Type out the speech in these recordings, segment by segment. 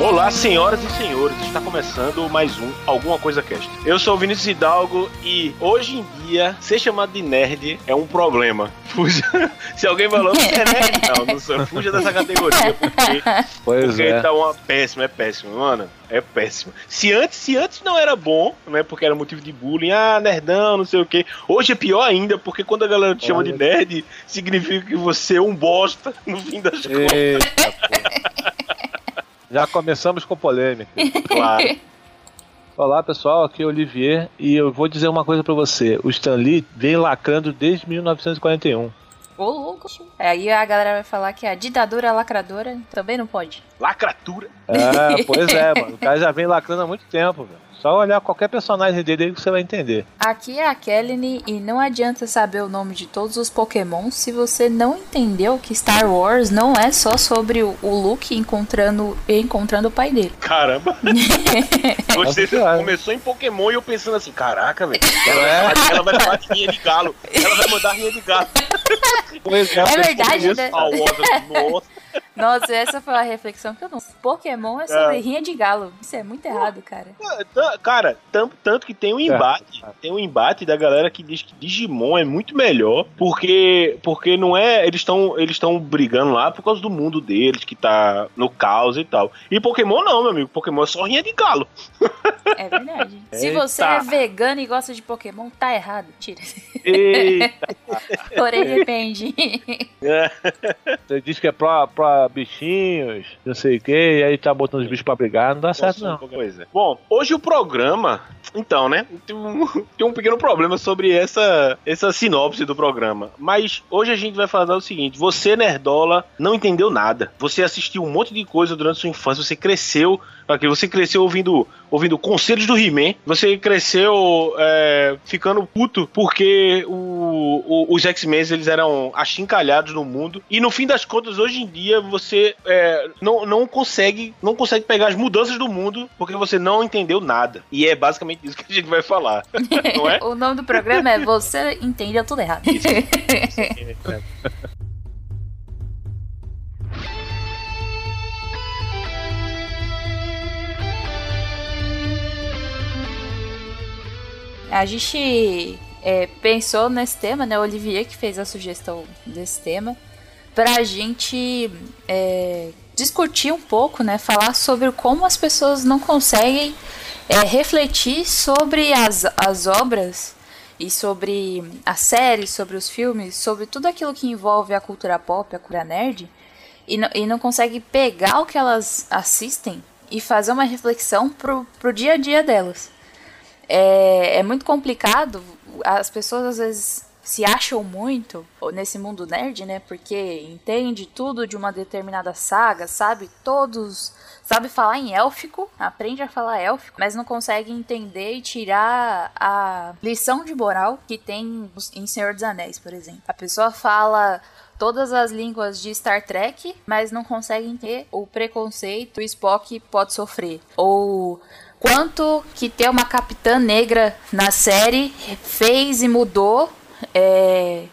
Olá, senhoras e senhores, está começando mais um Alguma Coisa Cast. Eu sou o Vinícius Hidalgo e hoje em dia ser chamado de nerd é um problema. Fuja. Se alguém falou que é nerd, não, não sou. Fuja dessa categoria, porque, Pois porque é. tá uma péssima, é péssimo, mano. É péssimo. Se antes, se antes não era bom, né? Porque era motivo de bullying, ah, nerdão, não sei o quê. Hoje é pior ainda, porque quando a galera te chama de nerd, significa que você é um bosta, no fim das contas. Eita, pô. Já começamos com polêmica. Claro. Olá pessoal, aqui é o Olivier e eu vou dizer uma coisa pra você. O Stan Lee vem lacrando desde 1941. Ô, louco. Aí a galera vai falar que a ditadura é lacradora também não pode. Lacratura. É, pois é, mano. O cara já vem lacrando há muito tempo, velho. Só olhar qualquer personagem dele que você vai entender. Aqui é a Kelly e não adianta saber o nome de todos os Pokémon se você não entendeu que Star Wars não é só sobre o Luke encontrando, encontrando o pai dele. Caramba. Você Nossa, começou em Pokémon e eu pensando assim, caraca, velho. Ela, vai falar- ela vai falar de rinha de galo. Ela vai mandar rinha de galo. Pois É verdade, né? Nossa, nossa. Essa foi a reflexão que eu não. Pokémon é sobre rinha de galo. Isso é muito errado, cara. Tá- Cara, tanto, tanto que tem um embate. Tem um embate da galera que diz que Digimon é muito melhor. Porque, porque não é. Eles estão eles estão brigando lá por causa do mundo deles, que tá no caos e tal. E Pokémon não, meu amigo. Pokémon é só rinha de galo. É verdade. Se Eita. você é vegano e gosta de Pokémon, tá errado. Tira. Eita. Porém, depende. Você diz que é pra, pra bichinhos, não sei o que, e aí tá botando os bichos pra brigar, não dá certo não. Coisa. Bom, hoje o programa. Então, né? Tem um, tem um pequeno problema sobre essa, essa sinopse do programa. Mas hoje a gente vai falar o seguinte: você, Nerdola, não entendeu nada. Você assistiu um monte de coisa durante sua infância, você cresceu. Aqui, você cresceu ouvindo, ouvindo conselhos do He-Man. Você cresceu é, ficando puto porque o, o- os X-Men eles eram achincalhados no mundo. E no fim das contas, hoje em dia, você é, não, não consegue não consegue pegar as mudanças do mundo porque você não entendeu nada. E é basicamente isso que a gente vai falar. não é? O nome do programa é Você Entendeu Tudo Errado. A gente é, pensou nesse tema, né? O Olivier que fez a sugestão desse tema, pra gente é, discutir um pouco, né? Falar sobre como as pessoas não conseguem é, refletir sobre as, as obras e sobre as séries, sobre os filmes, sobre tudo aquilo que envolve a cultura pop, a cultura nerd, e não, e não consegue pegar o que elas assistem e fazer uma reflexão pro, pro dia a dia delas é, é muito complicado. As pessoas às vezes se acham muito nesse mundo nerd, né? Porque entende tudo de uma determinada saga, sabe todos, sabe falar em élfico, aprende a falar élfico, mas não consegue entender e tirar a lição de moral que tem em Senhor dos Anéis, por exemplo. A pessoa fala todas as línguas de Star Trek, mas não consegue entender o preconceito que o Spock pode sofrer. Ou quanto que ter uma capitã negra na série fez e mudou é,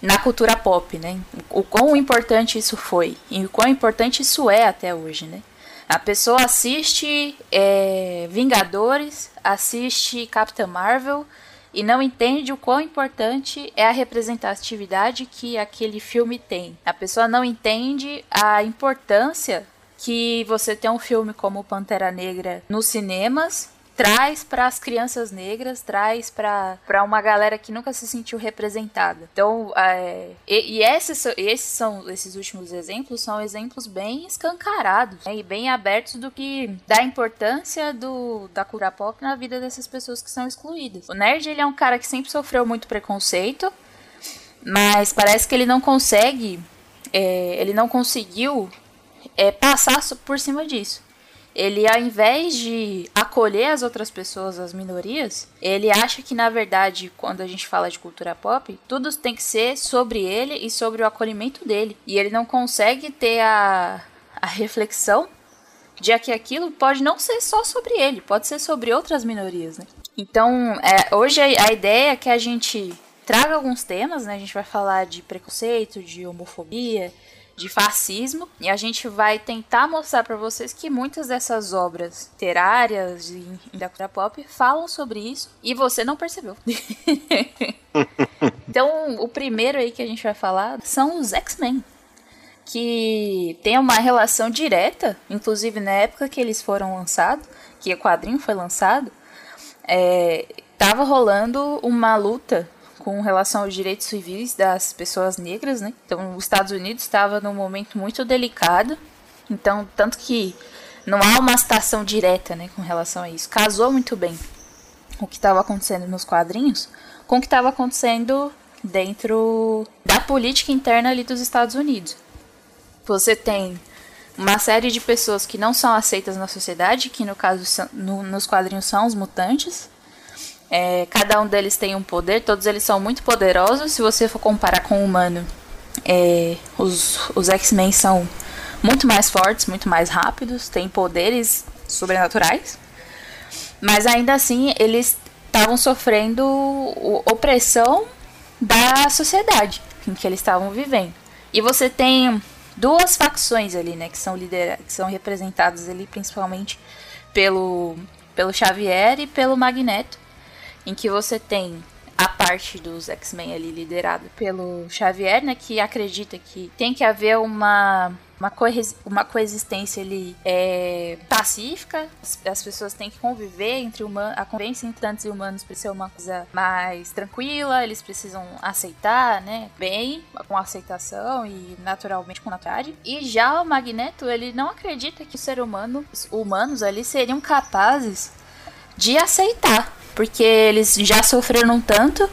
na cultura pop, né? O quão importante isso foi e o quão importante isso é até hoje, né? A pessoa assiste é, Vingadores, assiste Capitã Marvel e não entende o quão importante é a representatividade que aquele filme tem. A pessoa não entende a importância que você ter um filme como Pantera Negra nos cinemas traz para as crianças negras, traz para uma galera que nunca se sentiu representada. Então, é, e, e esses, esses são esses últimos exemplos são exemplos bem escancarados né, e bem abertos do que da importância do, da cultura pop na vida dessas pessoas que são excluídas. O nerd ele é um cara que sempre sofreu muito preconceito, mas parece que ele não consegue, é, ele não conseguiu é, passar por cima disso. Ele, ao invés de acolher as outras pessoas, as minorias, ele acha que, na verdade, quando a gente fala de cultura pop, tudo tem que ser sobre ele e sobre o acolhimento dele. E ele não consegue ter a, a reflexão já que aquilo pode não ser só sobre ele, pode ser sobre outras minorias, né? Então, é, hoje a ideia é que a gente traga alguns temas, né? A gente vai falar de preconceito, de homofobia, de fascismo, e a gente vai tentar mostrar para vocês que muitas dessas obras literárias e da cultura pop falam sobre isso e você não percebeu. então, o primeiro aí que a gente vai falar são os X-Men que tem uma relação direta, inclusive na época que eles foram lançados, que o quadrinho foi lançado, é, tava rolando uma luta com relação aos direitos civis das pessoas negras, né? Então, os Estados Unidos estava num momento muito delicado. Então, tanto que não há uma citação direta, né, com relação a isso. Casou muito bem o que estava acontecendo nos quadrinhos com o que estava acontecendo dentro da política interna ali dos Estados Unidos. Você tem uma série de pessoas que não são aceitas na sociedade, que no caso no, nos quadrinhos são os mutantes, é, cada um deles tem um poder, todos eles são muito poderosos. Se você for comparar com o humano, é, os, os X-Men são muito mais fortes, muito mais rápidos, têm poderes sobrenaturais. Mas ainda assim, eles estavam sofrendo opressão da sociedade em que eles estavam vivendo. E você tem duas facções ali, né, que são que são representadas ali principalmente pelo pelo Xavier e pelo Magneto, em que você tem a parte dos X-Men ali liderada pelo Xavier, né, que acredita que tem que haver uma uma, uma coexistência ali é, pacífica, as, as, pessoas têm que conviver entre humanos, a convivência entre tantos humanos precisa ser uma coisa mais tranquila, eles precisam aceitar, né, bem, com aceitação e naturalmente com naturalidade. E já o Magneto, ele não acredita que os seres humanos, humanos ali seriam capazes de aceitar porque eles já sofreram tanto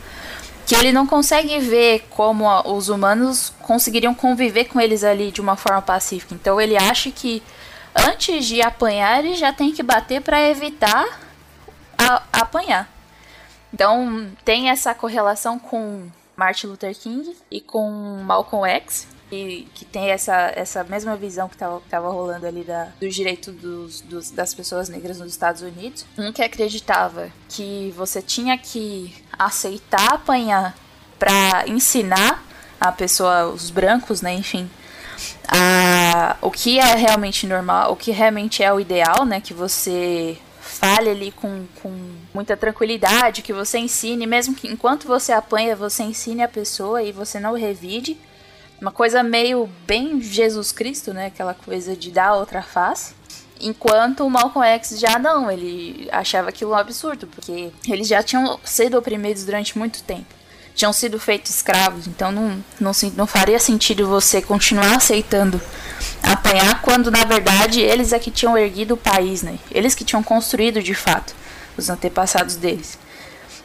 que ele não consegue ver como os humanos conseguiriam conviver com eles ali de uma forma pacífica. Então ele acha que antes de apanhar, ele já tem que bater para evitar a, a apanhar. Então tem essa correlação com Martin Luther King e com Malcolm X, que, que tem essa, essa mesma visão que tava rolando ali da, do direito dos, dos, das pessoas negras nos Estados Unidos. Um que acreditava que você tinha que aceitar apanhar para ensinar a pessoa, os brancos, né, enfim, a, o que é realmente normal, o que realmente é o ideal, né, que você fale ali com, com muita tranquilidade, que você ensine, mesmo que enquanto você apanha, você ensine a pessoa e você não revide. Uma coisa meio bem Jesus Cristo, né? Aquela coisa de dar outra face. Enquanto o Malcolm X já não, ele achava aquilo um absurdo, porque eles já tinham sido oprimidos durante muito tempo. Tinham sido feitos escravos, então não, não, não faria sentido você continuar aceitando apanhar quando na verdade eles é que tinham erguido o país, né? Eles que tinham construído de fato os antepassados deles.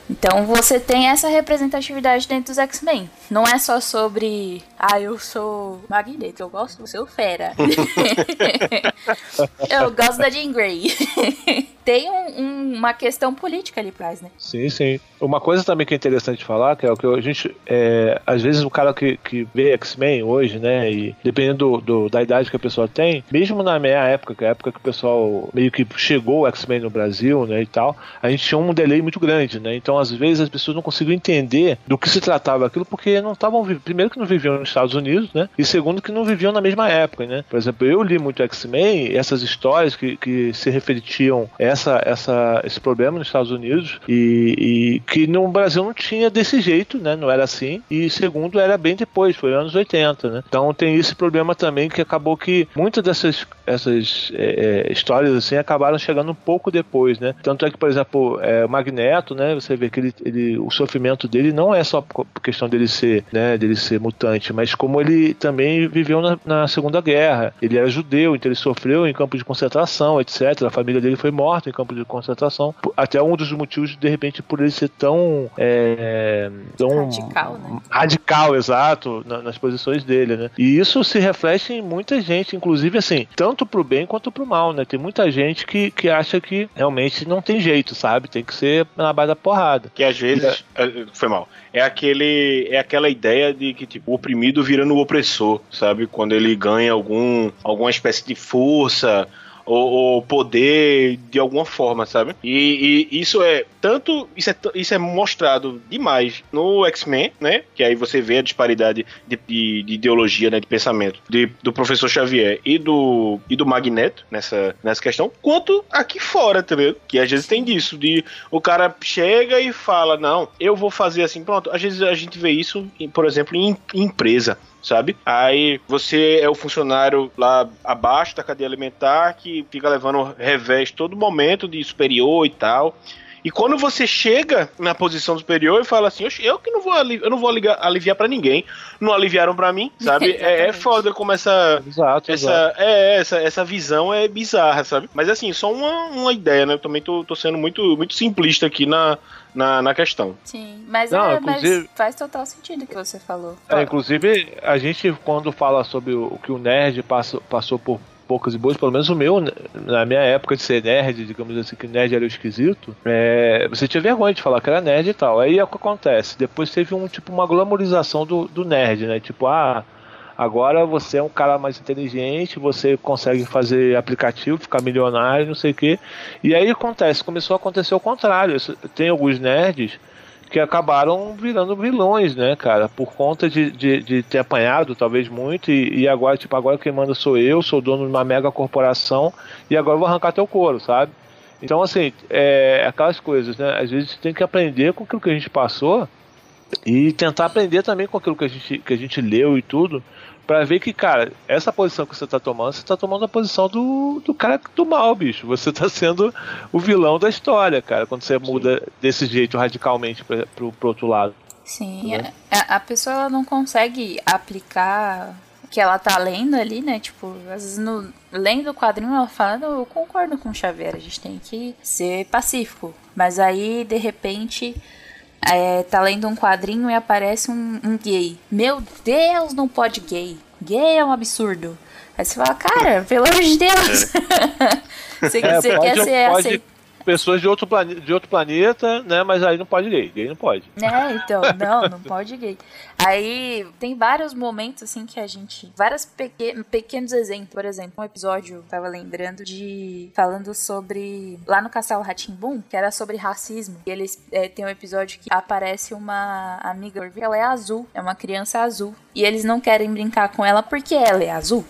Então você tem essa representatividade dentro dos X-Men. Não é só sobre, ah, eu sou Magneto, eu gosto do seu fera. eu gosto da Jean Grey. tem um, um, uma questão política ali por trás, né? Sim, sim. Uma coisa também que é interessante falar, que é o que a gente, é, às vezes o cara que, que vê X-Men hoje, né, e dependendo do, do, da idade que a pessoa tem, mesmo na minha época, que é a época que o pessoal meio que chegou o X-Men no Brasil, né, e tal, a gente tinha um delay muito grande, né, então às vezes as pessoas não conseguiam entender do que se tratava aquilo porque não estavam, primeiro que não viviam Estados Unidos, né, e segundo que não viviam na mesma época, né. Por exemplo, eu li muito X-Men, essas histórias que, que se refletiam essa, essa, esse problema nos Estados Unidos e, e que no Brasil não tinha desse jeito, né? Não era assim. E segundo, era bem depois, foi anos 80, né? Então tem esse problema também que acabou que muitas dessas essas é, é, histórias assim acabaram chegando um pouco depois, né? Tanto é que, por exemplo, é, o Magneto, né? Você vê que ele, ele, o sofrimento dele não é só por questão dele ser, né? Dele ser mutante, mas como ele também viveu na, na Segunda Guerra. Ele era judeu, então ele sofreu em campos de concentração, etc. A família dele foi morta em campos de concentração. Até um dos motivos, de repente, por ele ser tão é, tão radical, né? radical, exato, nas posições dele, né? E isso se reflete em muita gente, inclusive assim, tanto pro bem quanto pro mal, né? Tem muita gente que, que acha que realmente não tem jeito, sabe? Tem que ser na base da porrada. Que às vezes é, foi mal. É aquele é aquela ideia de que tipo o oprimido vira no opressor, sabe? Quando ele ganha algum alguma espécie de força ou, ou poder de alguma forma, sabe? E, e, isso é tanto isso é, isso é mostrado demais no X-Men, né? Que aí você vê a disparidade de, de, de ideologia, né, de pensamento de, do professor Xavier e do e do Magneto nessa nessa questão, quanto aqui fora, tá vendo? Que às vezes tem disso de o cara chega e fala, não, eu vou fazer assim, pronto. Às vezes a gente vê isso, por exemplo, em, em empresa sabe? Aí você é o funcionário lá abaixo da cadeia alimentar que fica levando revés todo momento de superior e tal. E quando você chega na posição superior e fala assim, eu que não vou aliviar, eu não vou aliviar, aliviar para ninguém, não aliviaram para mim, sabe? é, é, foda como essa exato, essa exato. é essa essa visão é bizarra, sabe? Mas assim, só uma, uma ideia, né? Eu também tô, tô sendo muito muito simplista aqui na na, na questão. Sim, mas, Não, é, mas faz total sentido o que você falou. É, inclusive, a gente, quando fala sobre o, que o nerd passou, passou por poucas e boas, pelo menos o meu, na minha época de ser nerd, digamos assim, que nerd era o esquisito, é, você tinha vergonha de falar que era nerd e tal. Aí é o que acontece. Depois teve um tipo uma glamorização do, do nerd, né? Tipo, ah, Agora você é um cara mais inteligente, você consegue fazer aplicativo, ficar milionário, não sei o quê. E aí acontece, começou a acontecer o contrário. Tem alguns nerds que acabaram virando vilões, né, cara? Por conta de, de, de ter apanhado, talvez muito, e, e, agora, tipo, agora quem manda sou eu, sou dono de uma mega corporação, e agora vou arrancar teu couro, sabe? Então, assim, é aquelas coisas, né? Às vezes tem que aprender com aquilo que a gente passou e tentar aprender também com aquilo que a gente, que a gente leu e tudo, para ver que, cara, essa posição que você tá tomando, você tá tomando a posição do, do cara do mal, bicho. Você tá sendo o vilão da história, cara, quando você Sim. muda desse jeito radicalmente pra, pro, pro outro lado. Sim, né? a, a pessoa não consegue aplicar o que ela tá lendo ali, né? Tipo, às vezes no, lendo o quadrinho ela fala, eu concordo com o Xavier, a gente tem que ser pacífico. Mas aí, de repente é, tá lendo um quadrinho e aparece um, um, gay. Meu Deus, não pode gay. Gay é um absurdo. Aí você fala, cara, pelo amor de Deus. É. você, é, você quer ser aceito pessoas de outro, plane de outro planeta, né? Mas aí não pode gay. Gay não pode. É, então, não, não pode gay. Aí tem vários momentos assim que a gente. Vários pequ pequenos exemplos. Por exemplo, um episódio, tava lembrando de. falando sobre. Lá no Castelo Ratimbum, que era sobre racismo. E eles é, tem um episódio que aparece uma amiga, ela é azul, é uma criança azul. E eles não querem brincar com ela porque ela é azul.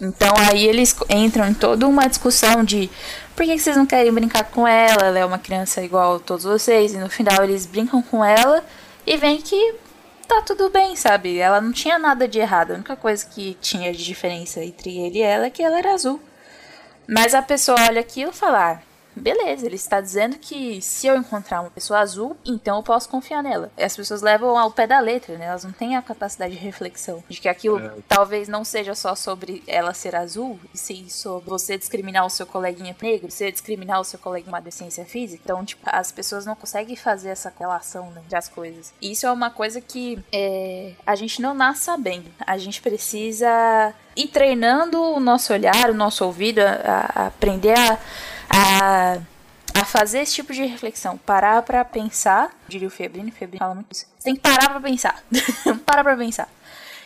Então aí eles entram em toda uma discussão de por que, vocês não querem brincar com ela? Ela é uma criança igual a todos vocês. E no final eles brincam com ela e vem que tá tudo bem, sabe? Ela não tinha nada de errado. A única coisa que tinha de diferença entre ele e ela é que ela era azul. Mas a pessoa olha aquilo e fala: ah, beleza, ele está dizendo que se eu encontrar uma pessoa azul, então eu posso confiar nela. E as pessoas levam ao pé da letra, né? Elas não têm a capacidade de reflexão. De que aquilo é. talvez não seja só sobre ela ser azul, e sim sobre você discriminar o seu coleguinha negro, você discriminar o seu coleguinha uma deficiência física. Então, tipo, as pessoas não conseguem fazer essa relação né, entre as coisas. E isso é uma coisa que é, a gente não nasce sabendo. A gente precisa ir treinando o nosso olhar, o nosso ouvido, a, a aprender a a, a fazer esse tipo de reflexão. Parar para pensar, diria o Febrino, Febrino fala muito isso. Você tem que parar para pensar. parar para pensar.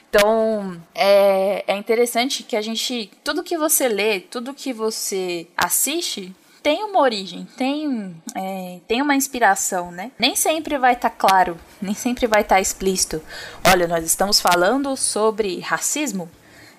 Então, é, é interessante que a gente. Tudo que você lê, tudo que você assiste, tem uma origem, tem, é, tem uma inspiração, né? Nem sempre vai estar tá claro, nem sempre vai estar tá explícito. Olha, nós estamos falando sobre racismo,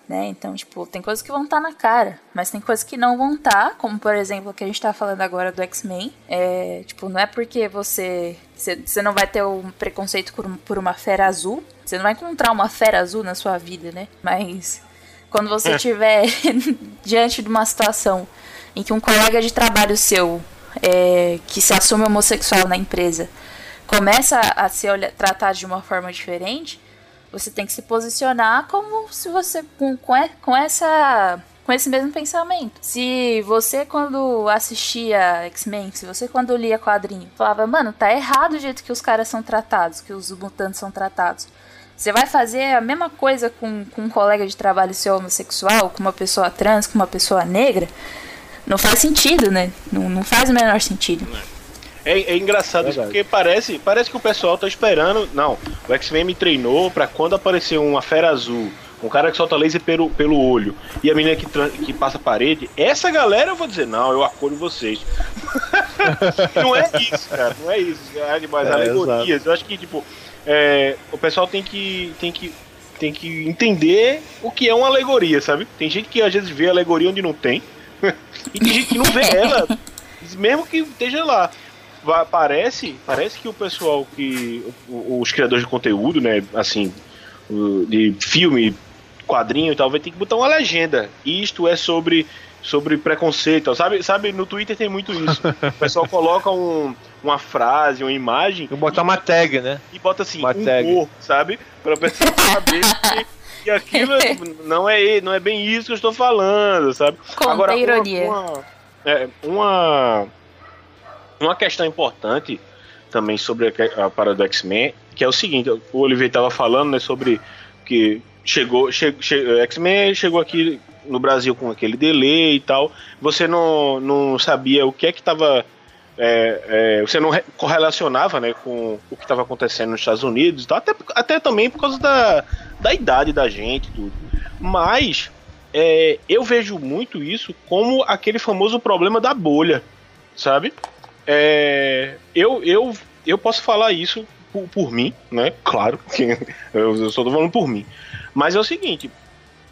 né? Então, tipo, tem coisas que vão estar tá na cara, mas tem coisas que não vão estar, tá, como por exemplo o que a gente tá falando agora do X-Men. É, tipo, não é porque você, você não vai ter um preconceito por, por uma fera azul, você não vai encontrar uma fera azul na sua vida, né? Mas quando você é. estiver diante de uma situação em que um colega de trabalho seu é, que se assume homossexual na empresa começa a ser tratado de uma forma diferente, você tem que se posicionar como se você com, com essa com esse mesmo pensamento. Se você quando assistia X-Men, se você quando lia quadrinho, falava, mano, tá errado o jeito que os caras são tratados, que os mutantes são tratados. Você vai fazer a mesma coisa com, com um colega de trabalho seu homossexual, com uma pessoa trans, com uma pessoa negra? Não faz sentido, né? Não, não faz o menor sentido. É, é engraçado isso, porque parece, parece que o pessoal tá esperando. Não, o X-Men me treinou para quando aparecer uma fera azul um cara que solta laser pelo, pelo olho e a menina que, que passa a parede, essa galera eu vou dizer, não, eu acolho vocês. não é isso, cara, não é isso. É, mas é, alegorias. Exato. Eu acho que, tipo, é, o pessoal tem que, tem que tem que entender o que é uma alegoria, sabe? Tem gente que às vezes vê alegoria onde não tem, e tem gente que não vê ela, mesmo que esteja lá. Parece, parece que o pessoal que. Os criadores de conteúdo, né? Assim, de filme, quadrinho e tal, vai ter que botar uma legenda. Isto é sobre sobre preconceito, sabe? Sabe, no Twitter tem muito isso. O pessoal coloca um, uma frase, uma imagem. E botar uma tag, né? E bota assim, uma um tag. sabe? Pra pessoa saber que, aquilo não é, não é bem isso que eu estou falando, sabe? Conta Agora, ironia. Uma, uma, é, uma, uma questão importante também sobre a, parada do X-Men, que é o seguinte, o Olivier estava falando, né, sobre que chegou, che, che, X-Men chegou aqui no Brasil com aquele delay e tal, você não, não sabia o que é que estava. É, é, você não correlacionava né, com o que estava acontecendo nos Estados Unidos tal, até, até também por causa da, da idade da gente tudo. Mas é, eu vejo muito isso como aquele famoso problema da bolha, sabe? É, eu, eu, eu posso falar isso por, por mim, né? Claro, eu, eu só tô falando por mim. Mas é o seguinte,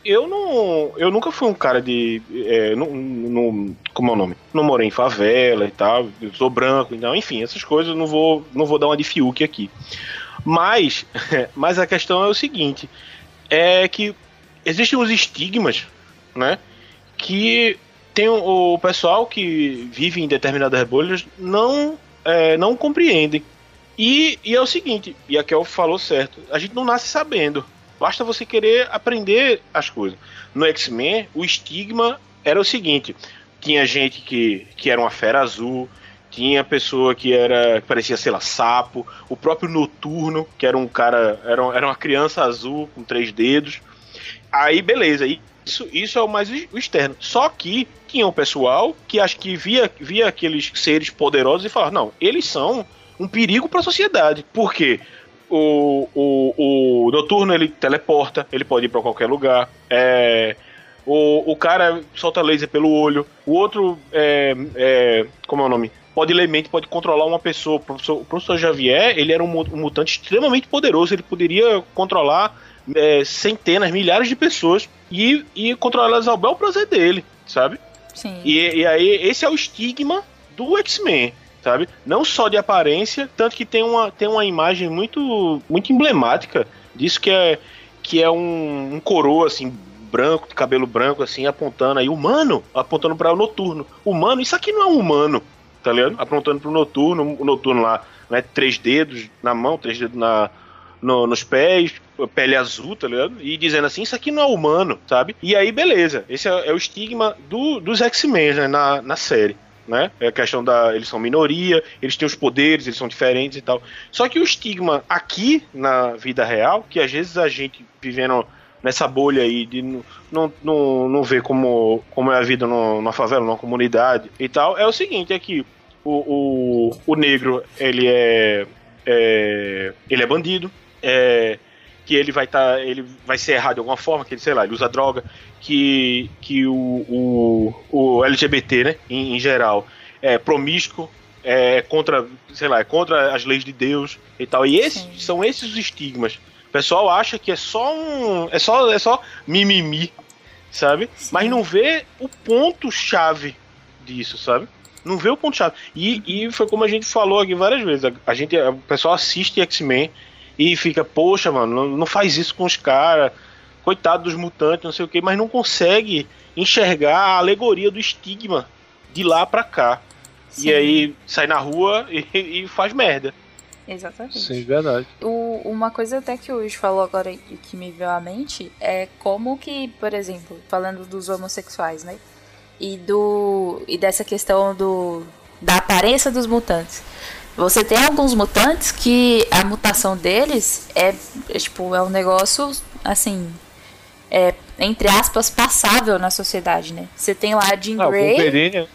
eu não. Eu nunca fui um cara de. É, no, como é o nome? Não morei em favela e tal. Eu sou branco, então, enfim, essas coisas não vou, não vou dar uma de Fiuk aqui. Mas, mas a questão é o seguinte: é que existem os estigmas, né? Que tem o, pessoal que vive em determinadas bolhas não, é, não compreendem. E, e é o seguinte, e a Kel falou certo, a gente não nasce sabendo. Basta você querer aprender as coisas. No X-Men, o estigma era o seguinte: tinha gente que, que era uma fera azul, tinha pessoa que era que parecia, sei lá, sapo, o próprio Noturno, que era um cara, era, era uma criança azul com três dedos. Aí, beleza, isso, isso é o mais o externo. Só que tinha um pessoal que acho que via, via aqueles seres poderosos e falava: não, eles são um perigo para a sociedade. Por quê? o, o, o Noturno ele teleporta, ele pode ir para qualquer lugar. É, o, o cara solta laser pelo olho. O outro, é, é, como é o nome? Pode ler mente, pode controlar uma pessoa. O professor, o professor Xavier, ele era um, um, mutante extremamente poderoso. Ele poderia controlar é, centenas, milhares de pessoas e, e controlá-las ao bel prazer dele, sabe? Sim. E, e aí, esse é o estigma do X-Men sabe? Não só de aparência, tanto que tem uma, tem uma imagem muito, muito emblemática disso que é, que é um, um coroa, assim, branco, de cabelo branco, assim, apontando aí, humano, apontando para o noturno. Humano, isso aqui não é um humano, tá ligado? Apontando pro noturno, o noturno lá, né? Três dedos na mão, três dedos na, no, nos pés, pele azul, tá ligado? E dizendo assim, isso aqui não é humano, sabe? E aí, beleza. Esse é, é o estigma do, dos X-Men, né, na, na série né? É a questão da. Eles são minoria, eles têm os poderes, eles são diferentes e tal. Só que o estigma aqui na vida real, que às vezes a gente vivendo nessa bolha aí de não, não, não ver como, como é a vida no, numa favela, numa comunidade e tal, é o seguinte: é que o, o, o negro ele é, é. ele é bandido, é que ele vai estar, tá, ele vai ser errado de alguma forma, que ele, sei lá, ele usa droga, que, que o, o, o LGBT, né, em, em, geral, é promíscuo, é contra, sei lá, é contra as leis de Deus e tal. E esses Sim. são esses os estigmas. O pessoal acha que é só um, é só é só mimimi, sabe? Sim. Mas não vê o ponto chave disso, sabe? Não vê o ponto chave. E, e foi como a gente falou aqui várias vezes. A, a gente, o pessoal assiste X-Men e fica, poxa, mano, não, não faz isso com os caras, coitado dos mutantes, não sei o que, mas não consegue enxergar a alegoria do estigma de lá pra cá. Sim. E aí sai na rua e, e, faz merda. Exatamente. Sim, verdade. O, uma coisa até que o Luiz falou agora que me veio à mente é como que, por exemplo, falando dos homossexuais, né? E do. e dessa questão do. da aparência dos mutantes. Você tem alguns mutantes que a mutação deles é, é tipo, é um negócio assim, é, entre aspas, passável na sociedade, né? Você tem lá a Jean Grey. Wolverine, é.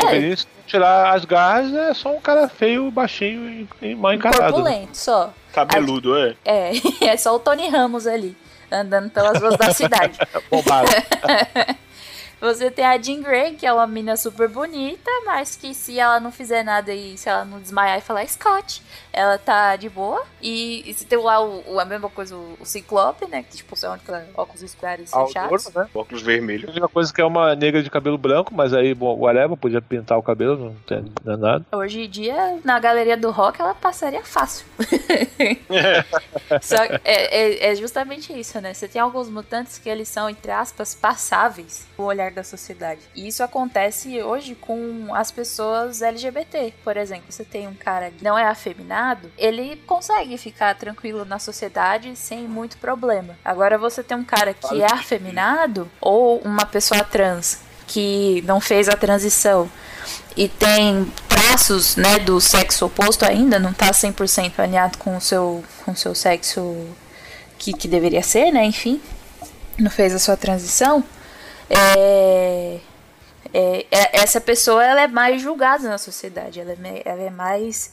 Wolverine, se tirar as garras, é só um cara feio, baixinho e, mal encarado. Corpulento, só. Cabeludo, a, é. É, é só o Tony Ramos ali. andando pelas ruas da cidade. Bombado. Você tem a Jean Grey, que é uma menina super bonita, mas que se ela não fizer nada e se ela não desmaiar e falar Scott, ela tá de boa. E, e você tem lá o, o- a mesma coisa, o, o Ciclope, né? Que tipo, são óculos escuros fechados. Aldoro, né? Óculos vermelhos. A única coisa que é uma negra de cabelo branco, mas aí, bom, whatever, podia pintar o cabelo, não tem não é nada. Hoje em dia, na galeria do rock, ela passaria fácil. Só que é, é, é justamente isso, né? Você tem alguns mutantes que eles são, entre aspas, passáveis no olhar da sociedade. E isso acontece hoje com as pessoas LGBT. Por exemplo, você tem um cara que não é afeminado, ele consegue ficar tranquilo na sociedade sem muito problema. Agora você tem um cara que é afeminado ou uma pessoa trans que não fez a transição e tem traços, né, do sexo oposto ainda, não tá 100% alinhado com o seu com o seu sexo que, que deveria ser, né, enfim, não fez a sua transição, é, é, é- essa pessoa ela é mais julgada na sociedade, ela é, ela é mais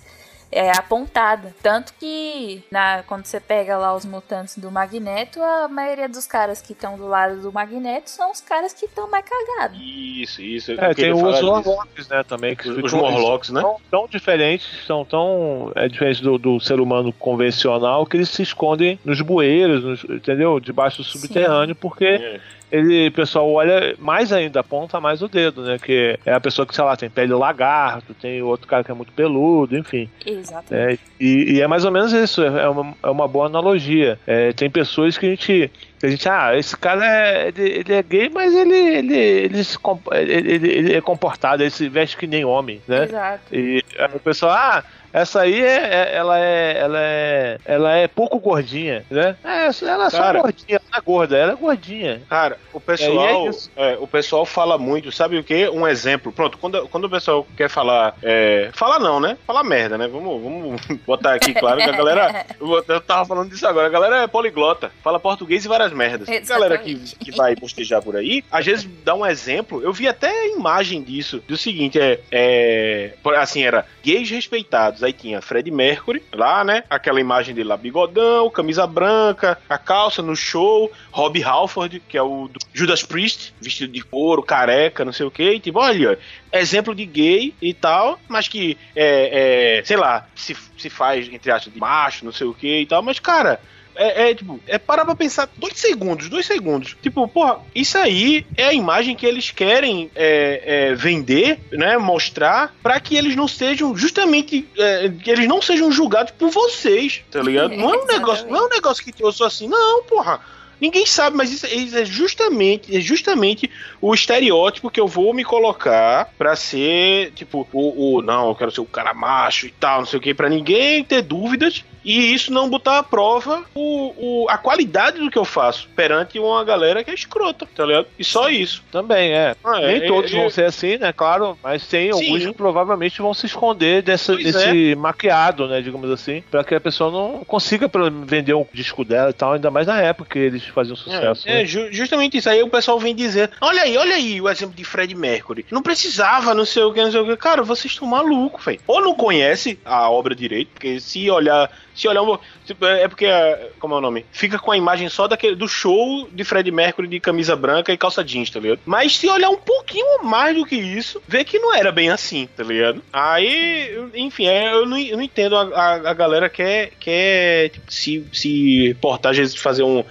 é, apontada. Tanto que na, quando você pega lá os mutantes do Magneto, a maioria dos caras que estão do lado do Magneto são os caras que estão mais cagados. Isso, isso. É, tem os. Morlocks, né, também. Que Os- Morlocks, né? São tão diferentes, são tão é, diferentes do, do ser humano convencional que eles se escondem nos bueiros, nos- entendeu? Debaixo do subterrâneo, porque É. ele, o pessoal olha mais ainda, aponta mais o dedo, né? Que é a pessoa que, sei lá, tem pele lagarto, tem outro cara que é muito peludo, enfim. Exatamente. É, e, e é mais ou menos isso, é uma, é uma boa analogia. É, tem pessoas que a gente. a gente, ah, esse cara é, ele, ele é gay, mas ele, ele, ele, se ele, ele- ele é comportado, ele se veste que nem homem, né? Exato. E o pessoal, ah, essa aí é, é- ela é, ela é, ela é pouco gordinha, né? É, ela é só Cara. gordinha, ela é gorda, ela é gordinha. Cara, o pessoal, é é, o pessoal fala muito, sabe o que? Um exemplo. Pronto, quando, quando o pessoal quer falar, é, falar não, né? Falar merda, né? Vamos, vamos botar aqui claro que a galera, eu, tava falando disso agora, a galera é poliglota, fala português e várias merdas. A galera que, que vai postejar por aí, às vezes dá um exemplo. Eu vi até imagem disso, do seguinte, é, é assim, era gays respeitados. Aí tinha Fred Mercury lá, né? Aquela imagem dele lá, bigodão, camisa branca, a calça no show, Rob Halford, que é o Judas Priest, vestido de couro, careca, não sei o que, tipo, olha, exemplo de gay e tal, mas que, é, é, sei lá, se, se faz, entre aspas, de macho, não sei o que e tal, mas, cara, é, é, tipo, é parar pra pensar dois segundos, dois segundos. Tipo, porra, isso aí é a imagem que eles querem é, é, vender, né? Mostrar pra que eles não sejam justamente. é, que eles não sejam julgados por vocês, tá ligado? Não é um negócio, não é um negócio que eu sou assim, não, porra. Ninguém sabe, mas isso, isso é justamente é justamente o estereótipo que eu vou me colocar pra ser, tipo, o, o não, eu quero ser o cara macho e tal, não sei o que, pra ninguém ter dúvidas e isso não botar à prova o, o- a qualidade do que eu faço perante uma galera que é escrota, tá ligado? E só isso. Também, é. Ah, é, Nem todos é, vão é. ser assim, né? Claro, mas tem Sim. alguns que provavelmente vão se esconder dessa, Pois é. desse maquiado, né? Digamos assim, pra que a pessoa não consiga vender um disco dela e tal, ainda mais na época que eles faziam sucesso. É, né? é, ju- justamente isso. Aí o pessoal vem dizer: olha aí, olha aí o exemplo de Fred Mercury. Não precisava, não sei o que, não sei o que. Cara, vocês estão malucos, velho. Ou não conhece a obra direito, porque se olhar. Se olhar um. tipo, É porque. é, Como é o nome? Fica com a imagem só daquele, do show de Fred Mercury de camisa branca e calça jeans, tá ligado? Mas se olhar um pouquinho mais do que isso, vê que não era bem assim, tá ligado? Aí, enfim, é, eu, não, eu não entendo a, a, a galera quer, quer tipo, se, se portar, às vezes, fazer um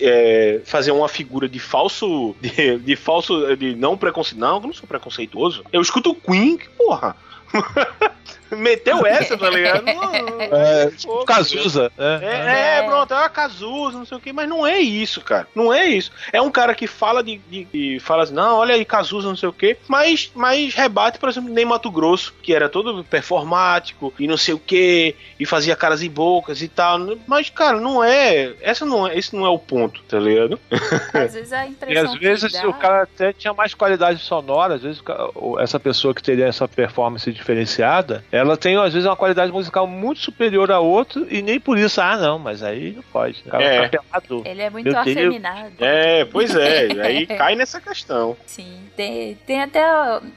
é, fazer uma figura de falso. De, de falso. De não preconceito. Não, eu não sou preconceituoso. Eu escuto Queen, que porra. Meteu essa, tá ligado? Não, É, pô, Cazuza, né? é, é, pronto, é uma Cazuza, não sei o que, mas não é isso, cara. Não é isso. É um cara que fala de. de, de- fala assim, não, olha aí, Cazuza, não sei o que, mas, mas rebate, por exemplo, nem Mato Grosso, que era todo performático e não sei o que, e fazia caras e bocas e tal. Mas, cara, não é. Essa não é esse não é o ponto, tá ligado? Às vezes a E às vezes que dá... o cara até tinha mais qualidade sonora, às vezes essa pessoa que teria essa performance diferenciada, ela tem às vezes uma qualidade musical muito superior a outro e nem por isso, ah não, mas aí não pode. O cara É. fica pelado. Ele é muito Meu afeminado. É, pois é. Aí cai nessa questão. Sim, tem, tem até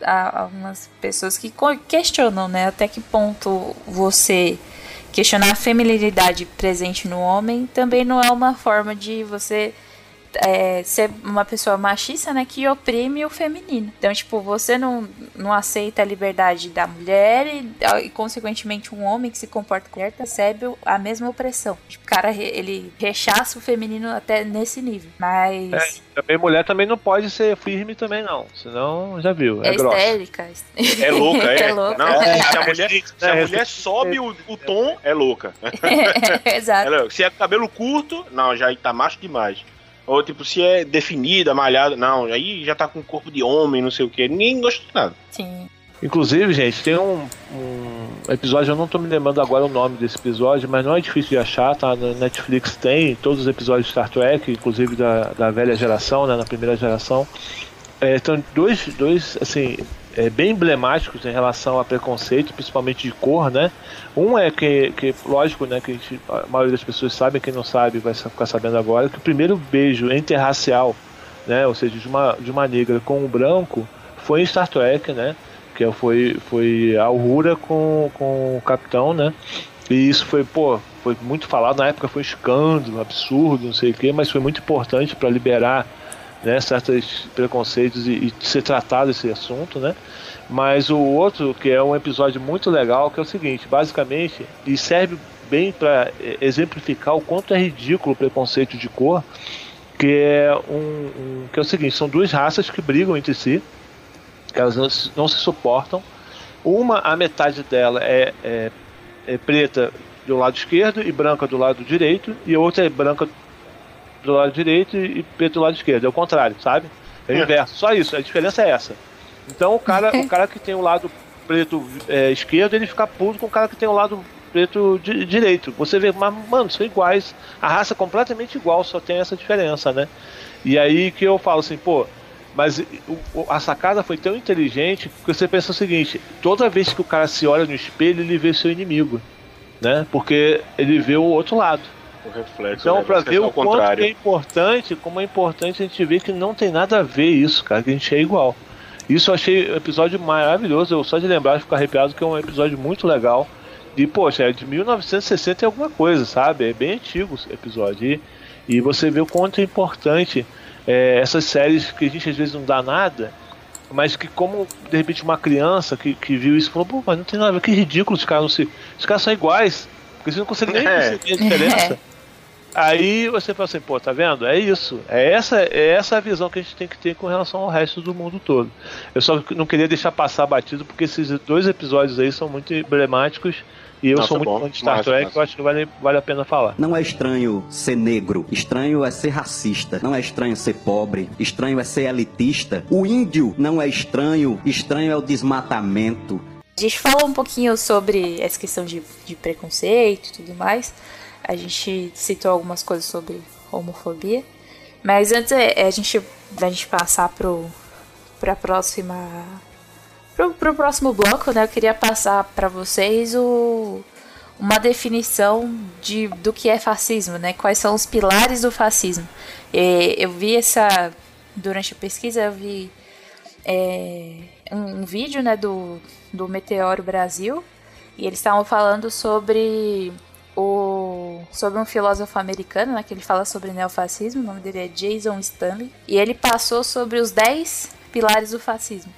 algumas pessoas que questionam, né, até que ponto você questionar a feminilidade presente no homem também não é uma forma de você é, ser uma pessoa machista, né, que oprime o feminino. Então, tipo, você não, não aceita a liberdade da mulher e, e consequentemente, um homem que se comporta com mulher recebe a mesma opressão. Tipo, o cara, ele rechaça o feminino até nesse nível. Mas... É, também mulher também não pode ser firme também, não. Senão, já viu, é, é histérica. É louca, é. é louca. Não, se a mulher, se a mulher sobe o, o tom, é louca. É, exato. É se é cabelo curto, não, já tá macho demais. Ou tipo, se é definida, malhada, não, aí já tá com corpo de homem, não sei o que. Ninguém gosta de nada. Sim. Inclusive, gente, tem um, um, episódio, eu não tô me lembrando agora o nome desse episódio, mas não é difícil de achar, tá? Na Netflix tem todos os episódios de Star Trek, inclusive da, da velha geração, né? Na primeira geração. É, então, dois, dois, assim, é, bem emblemáticos em relação a preconceito, principalmente de cor, né? Um é que, que lógico, né, que a, gente, a maioria das pessoas sabe, quem não sabe vai ficar sabendo agora, que o primeiro beijo interracial, né, ou seja, de uma, de uma negra com um branco, foi em Star Trek, né? Que foi, foi a Aurora com, com o Capitão, né? E isso foi, pô, foi muito falado, na época foi um escândalo, absurdo, não sei o quê, mas foi muito importante para liberar né, certos preconceitos e, e, ser tratado esse assunto, né? Mas o outro, que é um episódio muito legal, que é o seguinte, basicamente, e serve bem para exemplificar o quanto é ridículo o preconceito de cor, que é um, um, que é o seguinte, são duas raças que brigam entre si, elas não, não se suportam. Uma, a metade dela é, é, é preta do lado esquerdo e branca do lado direito, e a outra é branca do lado direito e preto do lado esquerdo. É o contrário, sabe? É o é. inverso. Só isso, a diferença é essa. Então o cara, o cara que tem o lado preto é, esquerdo, ele fica puto com o cara que tem o lado preto di direito. Você vê, mas, mano, são iguais. A raça é completamente igual, só tem essa diferença, né? E aí que eu falo assim, pô, mas o, a sacada foi tão inteligente que você pensa o seguinte: toda vez que o cara se olha no espelho, ele vê seu inimigo, né? Porque ele vê o outro lado o reflexo. Então, para ver o quanto é importante, como é importante a gente ver que não tem nada a ver isso, cara, que a gente é igual. Isso eu achei um episódio maravilhoso, eu só de lembrar fico arrepiado que é um episódio muito legal. E, poxa, é de 1960 e alguma coisa, sabe? É bem antigo esse episódio. E, e você vê o quanto é importante é, essas séries que a gente às vezes não dá nada, mas que como de repente uma criança que, que viu isso falou, pô, mas não tem nada a ver, que ridículo, os caras não se. Os caras são iguais. Porque você não consegue nem é. perceber a diferença. Aí você fala assim, pô, tá vendo? É isso. É essa, é essa a visão que a gente tem que ter com relação ao resto do mundo todo. Eu só não queria deixar passar batido, porque esses dois episódios aí são muito emblemáticos. E eu Nossa, sou muito bom. fã de Star Trek, eu acho que vale, vale a pena falar. Não é estranho ser negro, estranho é ser racista. Não é estranho ser pobre, estranho é ser elitista. O índio não é estranho, estranho é o desmatamento. A gente fala um pouquinho sobre essa questão de, de preconceito e tudo mais. A gente citou algumas coisas sobre homofobia. Mas antes é, é a gente, da gente passar pro, pra próxima. Pro, pro próximo bloco, né? Eu queria passar para vocês o, uma definição de, do que é fascismo, né? Quais são os pilares do fascismo. E, eu vi essa. Durante a pesquisa, eu vi é, um, um, vídeo né, do, do Meteoro Brasil. E eles estavam falando sobre o, sobre um filósofo americano, né, que ele fala sobre neofascismo, o nome dele é Jason Stanley, e ele passou sobre os 10 pilares do fascismo.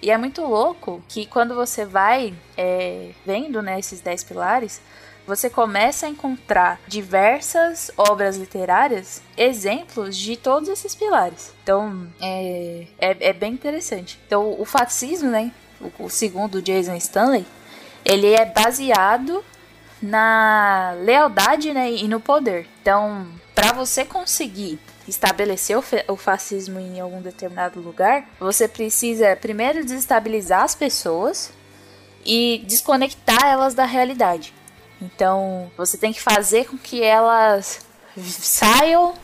E é muito louco que quando você vai é, vendo né, esses 10 pilares, você começa a encontrar diversas obras literárias, exemplos de todos esses pilares. Então, é, é, é bem interessante. Então, o fascismo, né, o, o segundo Jason Stanley, ele é baseado na lealdade né, e no poder. Então, para você conseguir estabelecer o, fascismo em algum determinado lugar, você precisa primeiro desestabilizar as pessoas e desconectar elas da realidade. Então, você tem que fazer com que elas saiam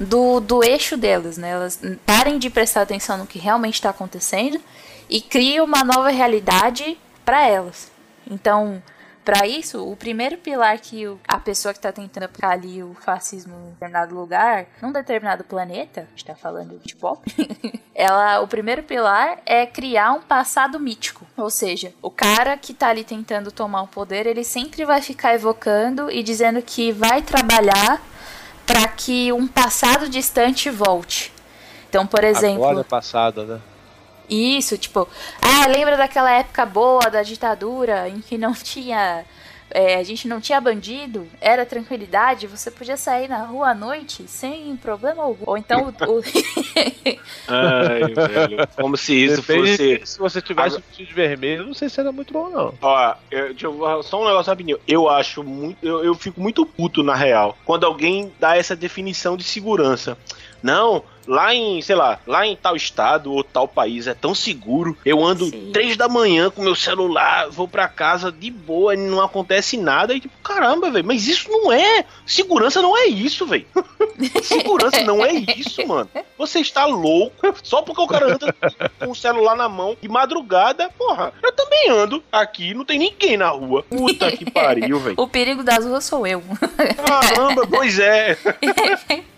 do, do eixo delas, né? Elas parem de prestar atenção no que realmente está acontecendo e criem uma nova realidade para elas. Então, Para isso, o primeiro pilar que a pessoa que está tentando aplicar ali o fascismo em determinado lugar, num determinado planeta, a gente tá falando de pop, ela, o primeiro pilar é criar um passado mítico. Ou seja, o cara que tá ali tentando tomar o poder, ele sempre vai ficar evocando e dizendo que vai trabalhar para que um passado distante volte. Então, por exemplo. A glória passada, né? Isso, tipo, ah, lembra daquela época boa da ditadura em que não tinha. É, a gente não tinha bandido, era tranquilidade, você podia sair na rua à noite sem problema algum. Ou então o. Ai, velho. Como se isso Depende fosse. Se você tivesse um vestido de vermelho, não sei se era muito bom, não. Ó, eu, deixa eu, só um negócio rapidinho. Eu acho muito. Eu, eu fico muito puto, na real, quando alguém dá essa definição de segurança. Não, lá em, sei lá, lá em tal estado ou tal país é tão seguro. Eu ando Sim. três da manhã com meu celular, vou pra casa de boa, não acontece nada. E tipo, caramba, velho, mas isso não é. Segurança não é isso, velho. Segurança não é isso, mano. Você está louco só porque o cara anda com o celular na mão de madrugada. Porra, eu também ando aqui, não tem ninguém na rua. Puta que pariu, velho. o perigo das ruas sou eu. Caramba, pois é.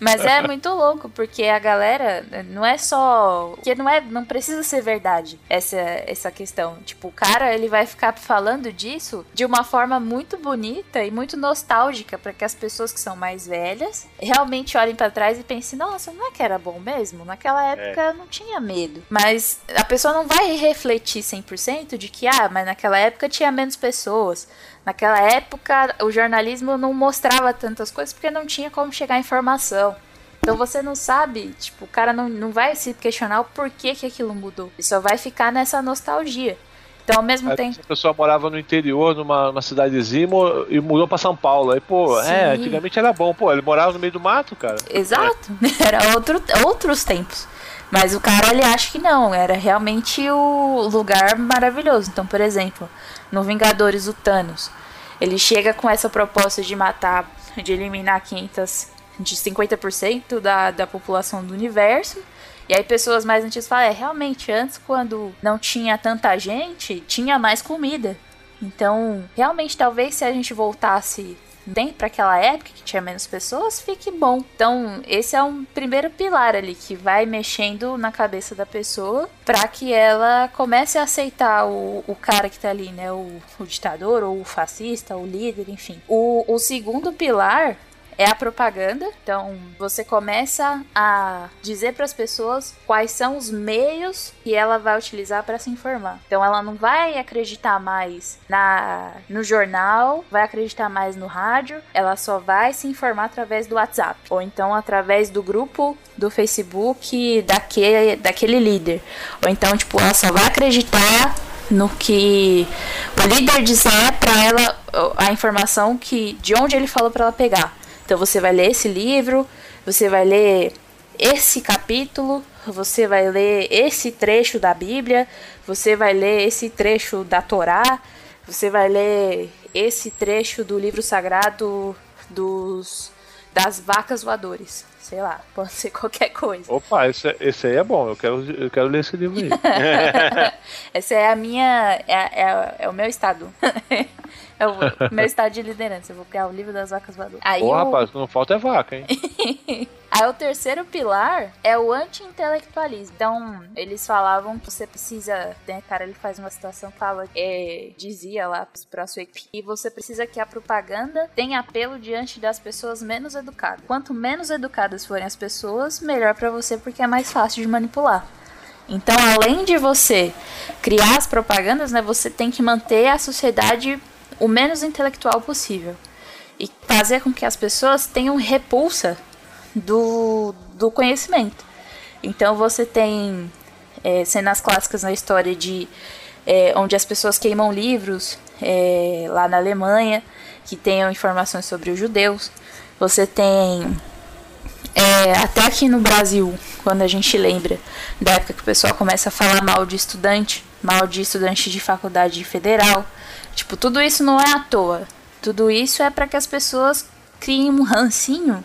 Mas é muito louco, porque a galera não é só. Porque não é. Não precisa ser verdade essa, essa questão. Tipo, o cara ele vai ficar falando disso de uma forma muito bonita e muito nostálgica para que as pessoas que são mais velhas realmente olhem para trás e pensem, nossa, não é que era bom mesmo? Naquela época eu não tinha medo. Mas a pessoa não vai refletir 100% de que, ah, mas naquela época tinha menos pessoas. Naquela época, o jornalismo não mostrava tantas coisas porque não tinha como chegar a informação. Então você não sabe, tipo, o cara não, não vai se questionar o porquê que aquilo mudou. Ele só vai ficar nessa nostalgia. Então, ao mesmo Aí tempo. a pessoa morava no interior, numa, numa cidadezinha, e mudou pra São Paulo. Aí, pô, Sim. é, antigamente era bom. Pô, ele morava no meio do mato, cara. Exato. Era outro, outros tempos. Mas o cara ele acha que não, era realmente o lugar maravilhoso. Então, por exemplo, no Vingadores, o Thanos, ele chega com essa proposta de matar, de eliminar 500, de 50% da, da população do universo. E aí pessoas mais antigas falam, é, realmente, antes quando não tinha tanta gente, tinha mais comida. Então, realmente, talvez se a gente voltasse bem para aquela época que tinha menos pessoas, fique bom. Então, esse é um primeiro pilar ali que vai mexendo na cabeça da pessoa para que ela comece a aceitar o, o cara que tá ali, né? O, o ditador, ou o fascista, o líder, enfim. O, o segundo pilar é a propaganda. Então, você começa a dizer para as pessoas quais são os meios que ela vai utilizar para se informar. Então, ela não vai acreditar mais na no jornal, vai acreditar mais no rádio, ela só vai se informar através do WhatsApp ou então através do grupo do Facebook daquele daquele líder. Ou então, tipo, ela só vai acreditar no que o líder disser para ela a informação que de onde ele falou para ela pegar. Então você vai ler esse livro, você vai ler esse capítulo, você vai ler esse trecho da Bíblia, você vai ler esse trecho da Torá, você vai ler esse trecho do livro sagrado dos das vacas voadores. Sei lá, pode ser qualquer coisa. Opa, esse, esse aí é bom. Eu quero, eu quero ler esse livro aí. Essa é a minha. É, é, é o meu estado. é o meu estado de liderança. Eu vou criar o livro das vacas voadoras. Aí Pô, o- rapaz, não falta é vaca, hein? Aí o terceiro pilar é o anti-intelectualismo. Então, eles falavam que você precisa, né, cara, ele faz uma citação que fala, é, dizia lá pra sua equipe, e você precisa que a propaganda tenha apelo diante das pessoas menos educadas. Quanto menos educadas forem as pessoas, melhor pra você, porque é mais fácil de manipular. Então, além de você criar as propagandas, né, você tem que manter a sociedade o menos intelectual possível e fazer com que as pessoas tenham repulsa do, do conhecimento. Então você tem é, cenas clássicas na história de é, onde as pessoas queimam livros é, lá na Alemanha que tenham informações sobre os judeus. Você tem é, até aqui no Brasil, quando a gente lembra da época que o pessoal começa a falar mal de estudante, mal de estudante de faculdade federal. Tipo, tudo isso não é à toa. Tudo isso é para que as pessoas criem um rancinho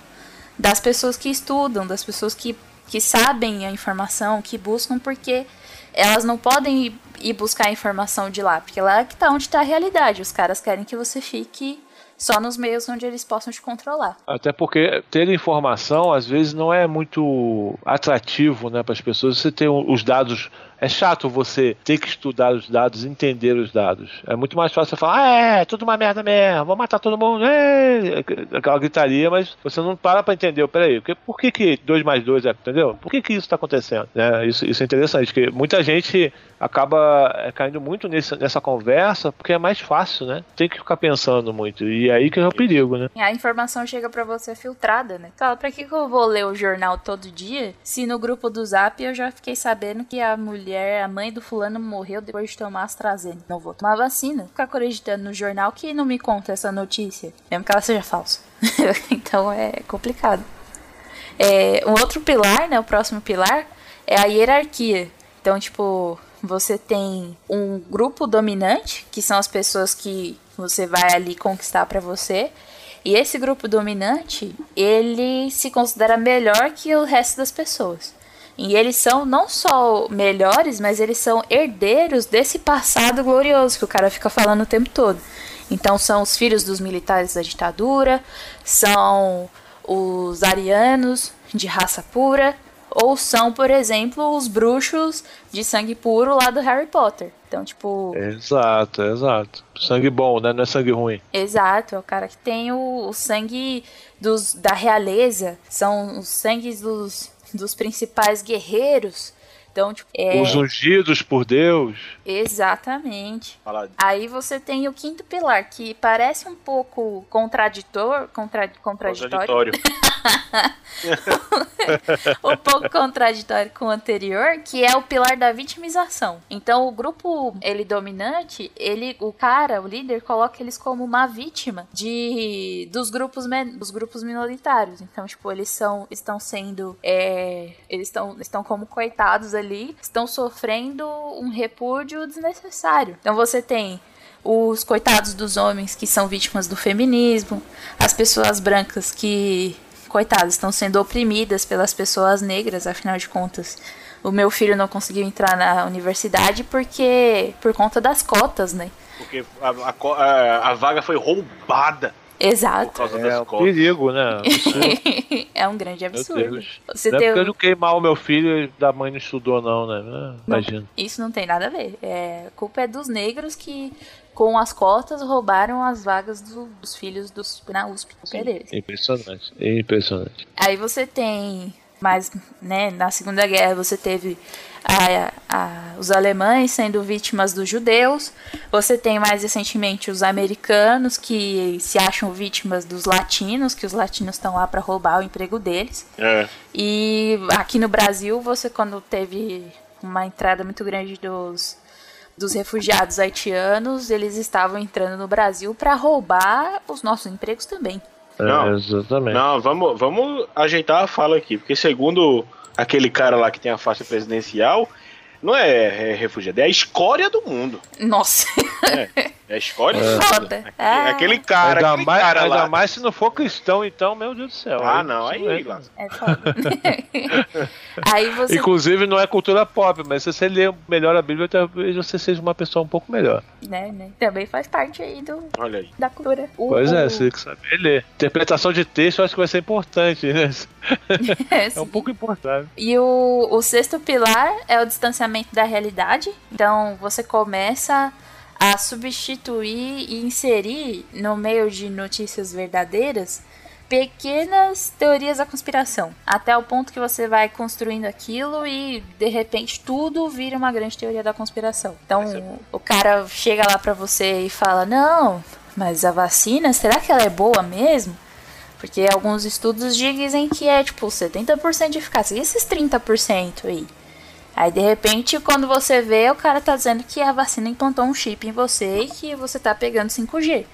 das pessoas que estudam, das pessoas que, que sabem a informação, que buscam, porque elas não podem ir, buscar a informação de lá, porque lá é que tá onde tá a realidade. Os caras querem que você fique só nos meios onde eles possam te controlar. Até porque ter informação às vezes não é muito atrativo, né, para as pessoas. Você tem os dados é chato você ter que estudar os dados, entender os dados. É muito mais fácil você falar, ah, é, tudo uma merda mesmo, vou matar todo mundo, é, aquela gritaria, mas você não para pra entender, peraí, por que que 2 mais 2 é, entendeu? Por que que isso tá acontecendo? Né? Isso, isso é interessante, porque muita gente acaba é, caindo muito nesse, nessa conversa porque é mais fácil, né? Tem que ficar pensando muito. E é aí que é o perigo, né? A informação chega para você filtrada, né? Então, pra que, que eu vou ler o jornal todo dia se no grupo do Zap eu já fiquei sabendo que a mulher, a mãe do fulano morreu depois de tomar AstraZeneca? Não vou tomar vacina. Ficar acreditando no jornal que não me conta essa notícia, mesmo que ela seja falsa. então é complicado. É, um outro pilar, né? O próximo pilar é a hierarquia. Então, tipo, você tem um grupo dominante, que são as pessoas que você vai ali conquistar para você. E esse grupo dominante, ele se considera melhor que o resto das pessoas. E eles são não só melhores, mas eles são herdeiros desse passado glorioso que o cara fica falando o tempo todo. Então são os filhos dos militares da ditadura, são os arianos de raça pura, ou são, por exemplo, os bruxos de sangue puro lá do Harry Potter. Então, tipo. Exato, exato. Sangue bom, né? Não é sangue ruim. Exato, é o cara que tem o, o sangue dos, da realeza. São os sangues dos, dos principais guerreiros então, tipo, é... Os ungidos por Deus. Exatamente. Aí você tem o quinto pilar, que parece um pouco contraditor, contra, contraditório. um pouco contraditório com o anterior, que é o pilar da vitimização. Então, o grupo ele dominante, ele, o cara, o líder, coloca eles como uma vítima de dos grupos dos grupos minoritários. Então, tipo, eles são estão sendo é, eles estão estão como coitados ali estão sofrendo um repúdio desnecessário. Então você tem os coitados dos homens que são vítimas do feminismo, as pessoas brancas que, coitadas, estão sendo oprimidas pelas pessoas negras, afinal de contas. O meu filho não conseguiu entrar na universidade porque por conta das cotas, né? Porque a, a, a vaga foi roubada. Exato. Por causa é um perigo, né? é um grande absurdo. Você não é porque eu eduquei mal o meu filho e da mãe não estudou, não, né? Imagina. Isso não tem nada a ver. É, a culpa é dos negros que, com as cotas, roubaram as vagas do, dos filhos dos, na USP. Sim, deles. Impressionante. Impressionante. Aí você tem mas né, na Segunda Guerra você teve a, a, os alemães sendo vítimas dos judeus, você tem mais recentemente os americanos que se acham vítimas dos latinos, que os latinos estão lá para roubar o emprego deles. É. E aqui no Brasil, você quando teve uma entrada muito grande dos dos refugiados haitianos, eles estavam entrando no Brasil para roubar os nossos empregos também. Não, exatamente. Não, vamos, vamos ajeitar a fala aqui, porque segundo aquele cara lá que tem a faixa presidencial, não é, é refugiado, é a escória do mundo. Nossa. É, é a escória é. mundo. É. Aquele cara, ainda aquele mais, cara ainda lá. mais se não for cristão, então, meu Deus do céu. Ah, não, aí, é, é foda. aí você... Inclusive, não é cultura pop, mas se você ler melhor a Bíblia, talvez você seja uma pessoa um pouco melhor. Né, né? Também faz parte aí do, Olha aí. da cultura. Pois é, você tem que saber ler. Interpretação de texto eu acho que vai ser importante, né? É, é um pouco importante. E o, o sexto pilar é o distanciamento da realidade. Então, você começa a substituir e inserir no meio de notícias verdadeiras pequenas teorias da conspiração, até o ponto que você vai construindo aquilo e de repente tudo vira uma grande teoria da conspiração. Então, o cara chega lá para você e fala: "Não, mas a vacina, será que ela é boa mesmo?" Porque alguns estudos dizem que é tipo 70% de eficácia. E esses 30% aí? Aí de repente, quando você vê, o cara tá dizendo que a vacina implantou um chip em você e que você tá pegando 5G.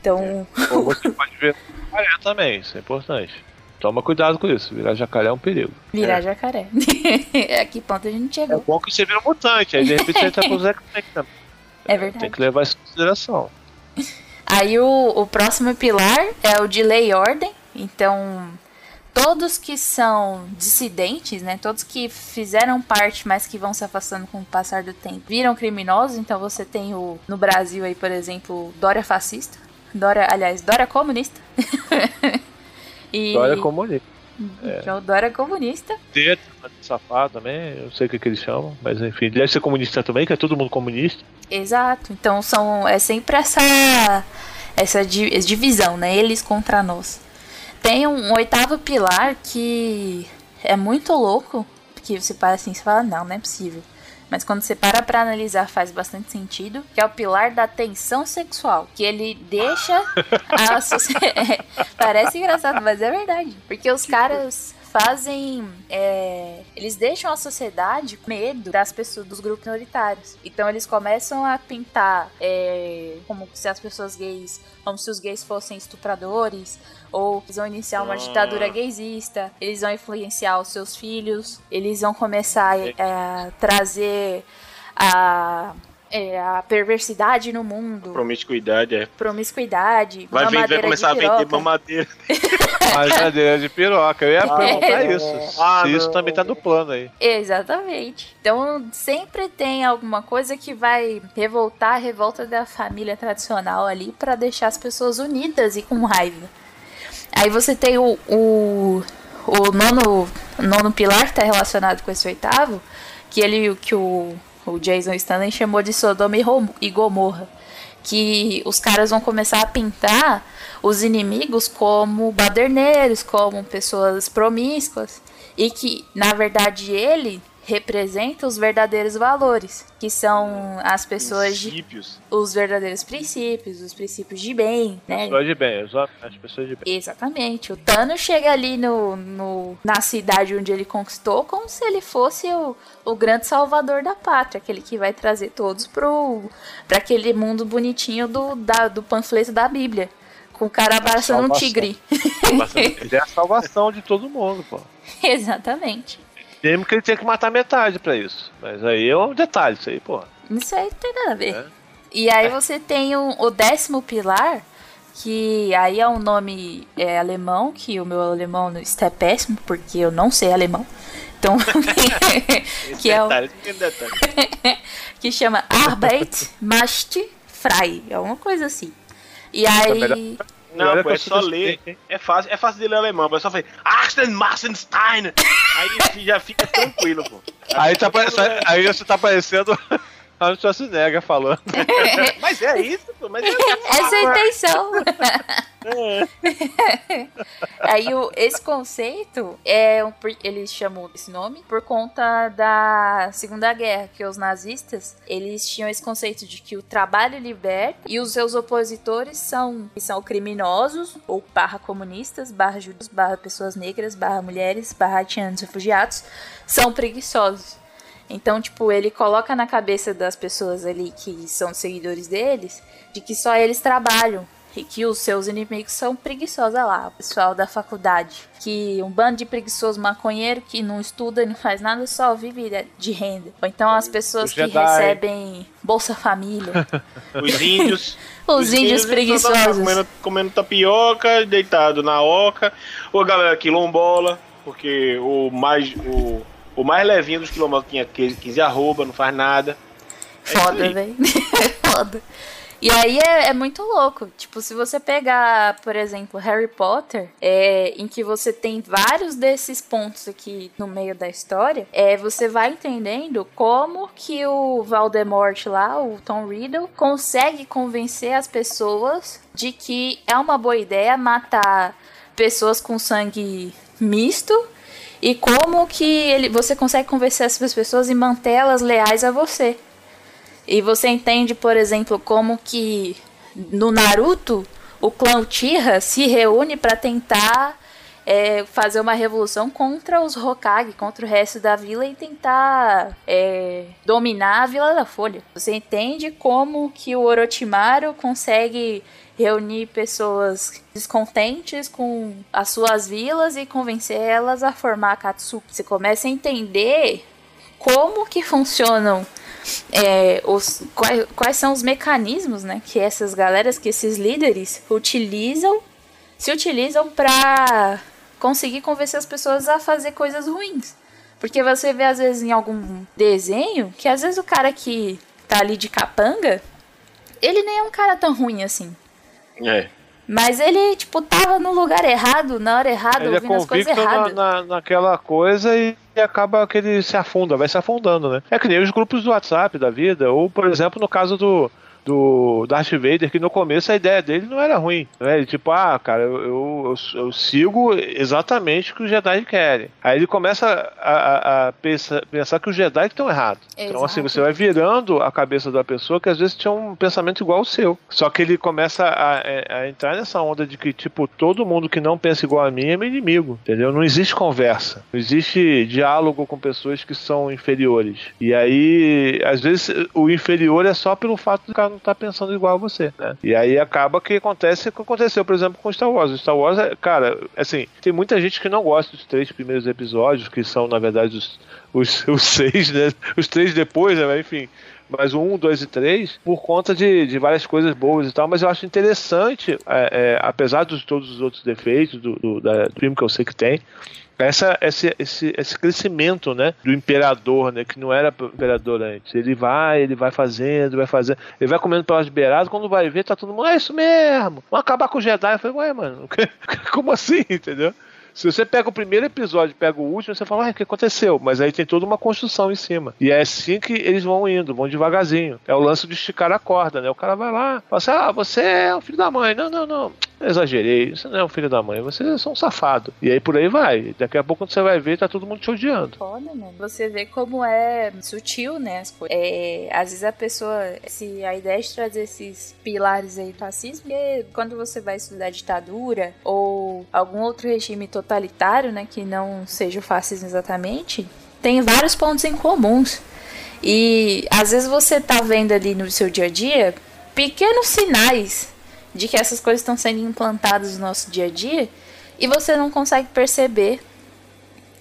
Então. É. Ou você pode ver jacaré também, isso é importante. Toma cuidado com isso, virar jacaré é um perigo. Virar é. jacaré. a que ponto a gente chegou? É bom que você vira um mutante, aí de repente você tá com os X-Men também. É verdade. Tem que levar isso em consideração. Aí o, o próximo pilar é o de lei e ordem. Então, todos que são dissidentes, né? Todos que fizeram parte, mas que vão se afastando com o passar do tempo, viram criminosos. Então você tem o no Brasil aí, por exemplo, Dória fascista, Dória, aliás, Dória comunista. e... Dória comunista. É. O Dória comunista. Teto, safado também, eu sei o que, que eles chamam, mas enfim, deve ser comunista também, que é todo mundo comunista. Exato. Então são é sempre essa essa divisão, né? Eles contra nós. Tem um, oitavo pilar que é muito louco, porque você para assim e fala, não, não é possível. Mas quando você para pra analisar faz bastante sentido, que é o pilar da tensão sexual, que ele deixa a. Parece engraçado, mas é verdade. Porque os caras fazem. É, eles deixam a sociedade com medo das pessoas, dos grupos minoritários. Então eles começam a pintar é, como se as pessoas gays. Como se os gays fossem estupradores, ou eles vão iniciar uma ditadura gaysista, eles vão influenciar os seus filhos, eles vão começar é, a trazer a é, a perversidade no mundo. Promiscuidade, é. Promiscuidade. Vai, vir, vai começar a vender mamadeira. mamadeira de piroca. Eu ia ah, perguntar é. isso. Ah, se isso também tá no plano aí. Exatamente. Então sempre tem alguma coisa que vai revoltar a revolta da família tradicional ali para deixar as pessoas unidas e com raiva. Aí você tem o, o, o nono, nono pilar que tá relacionado com esse oitavo, que ele que o o Jason Stanley chamou de Sodoma e Gomorra. Que os caras vão começar a pintar os inimigos como baderneiros, como pessoas promíscuas. E que, na verdade, ele representa os verdadeiros valores, que são as pessoas princípios. de os verdadeiros princípios, os princípios de bem, né? Pessoas de bem, as pessoas de bem. Exatamente. O Thanos chega ali no, no na cidade onde ele conquistou como se ele fosse o, o grande salvador da pátria, aquele que vai trazer todos pro para aquele mundo bonitinho do da, do panfleto da Bíblia. Com o cara abraçando um tigre. Ele é a salvação de todo mundo, pô. Exatamente. Que ele tenha que matar metade pra isso. Mas aí é um detalhe, isso aí, pô. Isso aí não tem nada a ver. É. E aí você tem o, o décimo pilar, que aí é um nome é, alemão, que o meu alemão está péssimo, porque eu não sei alemão. Então, que é o, que chama Arbeit macht frei, é uma coisa assim. E aí não, pô, é só ler. É fácil, é fácil de ler alemão, mas é só fazer Achten Massenstein. Aí já fica tranquilo, pô. Aí, tá, aí você tá parecendo Arnold Schwarzenegger falando. mas é isso, pô. Mas é Essa é a intenção. É. Aí o, esse conceito é um, eles chamam esse nome por conta da Segunda Guerra, que os nazistas eles tinham esse conceito de que o trabalho liberta e os seus opositores são, são criminosos ou barra comunistas, barra judeus, barra pessoas negras, barra mulheres, barra haitianos refugiados, são preguiçosos. Então, tipo, ele coloca na cabeça das pessoas ali que são seguidores deles de que só eles trabalham e que os seus inimigos são preguiçosos lá, o pessoal da faculdade, que um bando de preguiçosos maconheiro que não estuda e não faz nada, só vive de renda. Ou então as pessoas que recebem Bolsa Família. os índios. os, os, índios, índios preguiçosos. Comendo, comendo tapioca, deitado na oca, ou a galera quilombola, porque o mais o o mais levinho dos quilombolas tinha 15 arroba, não faz nada. É Foda, velho. Foda. E aí é, é, muito louco. Tipo, se você pegar, por exemplo, Harry Potter, é, em que você tem vários desses pontos aqui no meio da história, é, você vai entendendo como que o Voldemort lá, o Tom Riddle, consegue convencer as pessoas de que é uma boa ideia matar pessoas com sangue misto e como que ele, você consegue convencer essas pessoas e mantê-las leais a você. E você entende, por exemplo, como que no Naruto o clã Uchiha se reúne para tentar é, fazer uma revolução contra os Hokage, contra o resto da vila e tentar é, dominar a Vila da Folha. Você entende como que o Orochimaru consegue reunir pessoas descontentes com as suas vilas e convencer elas a formar a Katsuki. Você começa a entender como que funcionam é, os, quais, quais são os mecanismos né, que essas galeras, que esses líderes utilizam, se utilizam para conseguir convencer as pessoas a fazer coisas ruins. Porque você vê, às vezes, em algum desenho, que às vezes o cara que tá ali de capanga, ele nem é um cara tão ruim assim. É. Mas ele, tipo, tava no lugar errado, na hora errada, Ele é ouvindo as coisas convicto na, erradas. na- naquela coisa e, e acaba que ele se afunda, vai se afundando, né? É que nem os grupos do WhatsApp da vida, ou, por exemplo, no caso do, do Darth Vader, que no começo a ideia dele não era ruim. Né? Ele, tipo, ah, cara, eu, eu, eu- eu sigo exatamente o que os Jedi querem. Aí ele começa a, a- a pensar, pensar que os Jedi estão errados. Então, assim, Exato. você vai virando a cabeça da pessoa que às vezes tinha um pensamento igual ao seu. Só que ele começa a, a- a entrar nessa onda de que, tipo, todo mundo que não pensa igual a mim é meu inimigo, entendeu? Não existe conversa. Não existe diálogo com pessoas que são inferiores. E aí, às vezes, o inferior é só pelo fato do cara estar pensando igual a você, né? E aí acaba que acontece o que aconteceu, por exemplo, com Star Wars. O Star Wars, é, cara, assim, tem muita gente que não gosta dos três primeiros episódios, que são, na verdade, os, os, os seis, né? Os três depois, né? Enfim. Mas o 1, 2 e 3, por conta de, de várias coisas boas e tal, mas eu acho interessante, é, é, apesar de todos os outros defeitos do, do, da, que eu sei que tem, essa, esse, esse, esse crescimento né, do imperador, né, que não era imperador antes. Ele vai, ele vai fazendo, vai fazendo, ele vai comendo pelas beiradas, quando vai ver, tá todo mundo, é isso mesmo, vamos acabar com o Jedi. Eu falei, ué, mano, como assim, entendeu? Se você pega o primeiro episódio pega o último, você fala, ué, o que aconteceu? Mas aí tem toda uma construção em cima. E é assim que eles vão indo, vão devagarzinho. É o lance de esticar a corda, né? O cara vai lá, fala assim, ah, você é o filho da mãe. Não, não, não. Eu exagerei, você não é um filho da mãe, você é só um safado. E aí por aí vai. Daqui a pouco quando você vai ver, tá todo mundo te odiando. Foda, mano. Você vê como é sutil, né, as coisas. É, às vezes a pessoa, se a ideia de trazer esses pilares aí do racismo, porque quando você vai estudar ditadura ou algum outro regime totalitário, né, que não seja o fascismo exatamente, tem vários pontos em comuns. E às vezes você tá vendo ali no seu dia a dia pequenos sinais de que essas coisas estão sendo implantadas no nosso dia a dia e você não consegue perceber.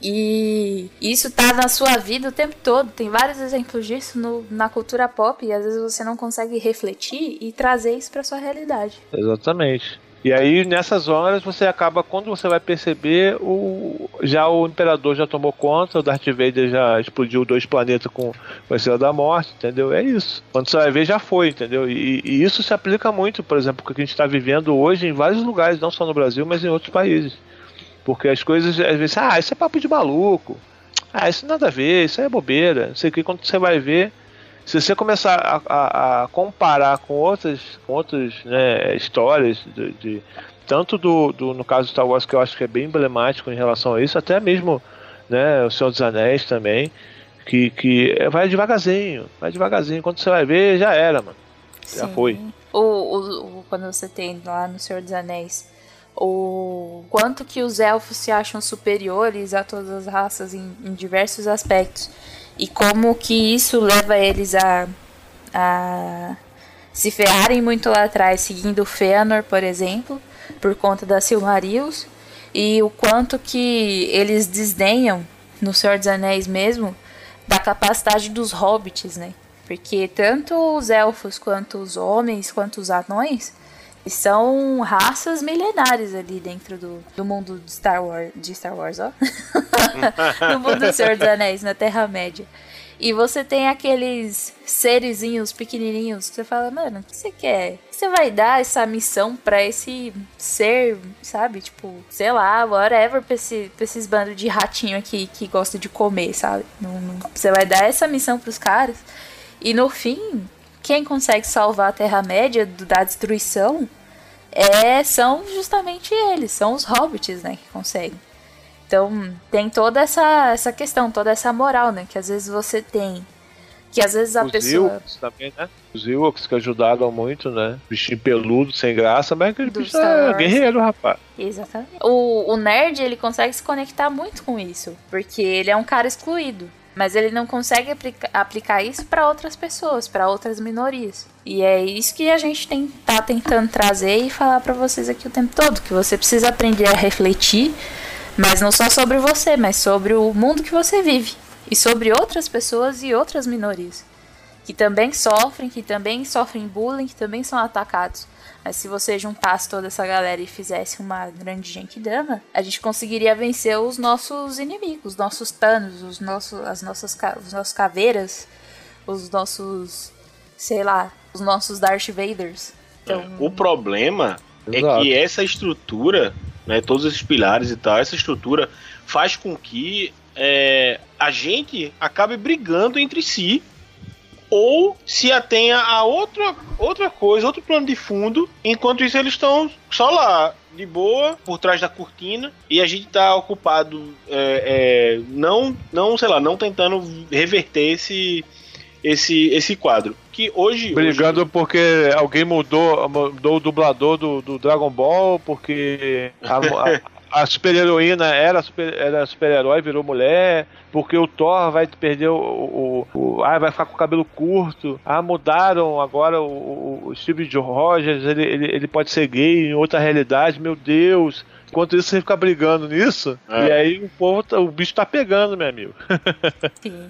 E isso tá na sua vida o tempo todo. Tem vários exemplos disso no, na cultura pop e às vezes você não consegue refletir e trazer isso pra sua realidade. Exatamente. E aí, nessas horas, você acaba, quando você vai perceber, o, já o Imperador já tomou conta, o Darth Vader já explodiu dois planetas com, com a Estrela da Morte, entendeu? É isso. Quando você vai ver, já foi, entendeu? E, e isso se aplica muito, por exemplo, o que a gente está vivendo hoje em vários lugares, não só no Brasil, mas em outros países. Porque as coisas, às vezes, ah, isso é papo de maluco. Ah, isso nada a ver, isso é bobeira. Não sei o que, quando você vai ver, se você começar a, a- a comparar com outras, com outras né, histórias, de, de- tanto do, do- no caso do Star Wars, que eu acho que é bem emblemático em relação a isso, até mesmo né, o Senhor dos Anéis também, que, que vai devagarzinho, vai devagarzinho. Quando você vai ver, já era, mano. Já foi. O, o, o- quando você tem lá no Senhor dos Anéis o quanto que os elfos se acham superiores a todas as raças em, em diversos aspectos e como que isso leva eles a, a se ferrarem muito lá atrás seguindo o Fëanor, por exemplo, por conta da Silmarils e o quanto que eles desdenham no Senhor dos Anéis mesmo da capacidade dos hobbits, né? Porque tanto os elfos quanto os homens, quanto os anões, são raças milenares ali dentro do, do mundo de Star Wars, de Star Wars, ó. no mundo do Senhor dos Anéis, na Terra-média. E você tem aqueles serezinhos pequenininhos que você fala, mano, o que você quer? Você vai dar essa missão pra esse ser, sabe? Tipo, sei lá, whatever, pra, esse, pra esses bandos de ratinho aqui que gosta de comer, sabe? Não- não- você vai dar essa missão pros caras e no fim, quem consegue salvar a Terra-média da destruição é, são justamente eles, são os hobbits, né, que conseguem. Então, tem toda essa, essa questão, toda essa moral, né, que às vezes você tem. Que às vezes a Os pessoa. Ewoks também, né? Os Ewoks que ajudaram muito, né? Bichinho peludo, sem graça, mas aquele Do bicho é guerreiro, rapaz. Exatamente. O, o nerd, ele consegue se conectar muito com isso, porque ele é um cara excluído. Mas ele não consegue aplica- aplicar isso para outras pessoas, para outras minorias. E é isso que a gente tem, tá tentando trazer e falar para vocês aqui o tempo todo, que você precisa aprender a refletir, mas não só sobre você, mas sobre o mundo que você vive e sobre outras pessoas e outras minorias. que também sofrem, que também sofrem bullying, que também são atacados. Mas se você juntasse toda essa galera e fizesse uma grande Genkidama, a gente conseguiria vencer os nossos inimigos, os nossos Thanos, os nossos, as nossas, os nossos caveiras, os nossos, sei lá, os nossos Darth Vaders. Então... O problema Exato. é que essa estrutura, né, todos esses pilares e tal, essa estrutura faz com que é, a gente acabe brigando entre si ou se atenha a outra, outra coisa, outro plano de fundo, enquanto isso eles estão só lá, de boa, por trás da cortina, e a gente tá ocupado é, é, não, não, sei lá, não tentando reverter esse, esse, esse quadro. Que hoje. Brigando hoje... porque alguém mudou, mudou o dublador do, do Dragon Ball, porque a, a, super-heroína era super, era super-herói, virou mulher, porque o Thor vai perder o, o, o, Ah, vai ficar com o cabelo curto. Ah, mudaram agora o, o Steve Rogers, ele, ele, ele pode ser gay em outra realidade, meu Deus. Enquanto isso, você fica brigando nisso, é. e aí o povo, tá, o bicho tá pegando, meu amigo. Sim.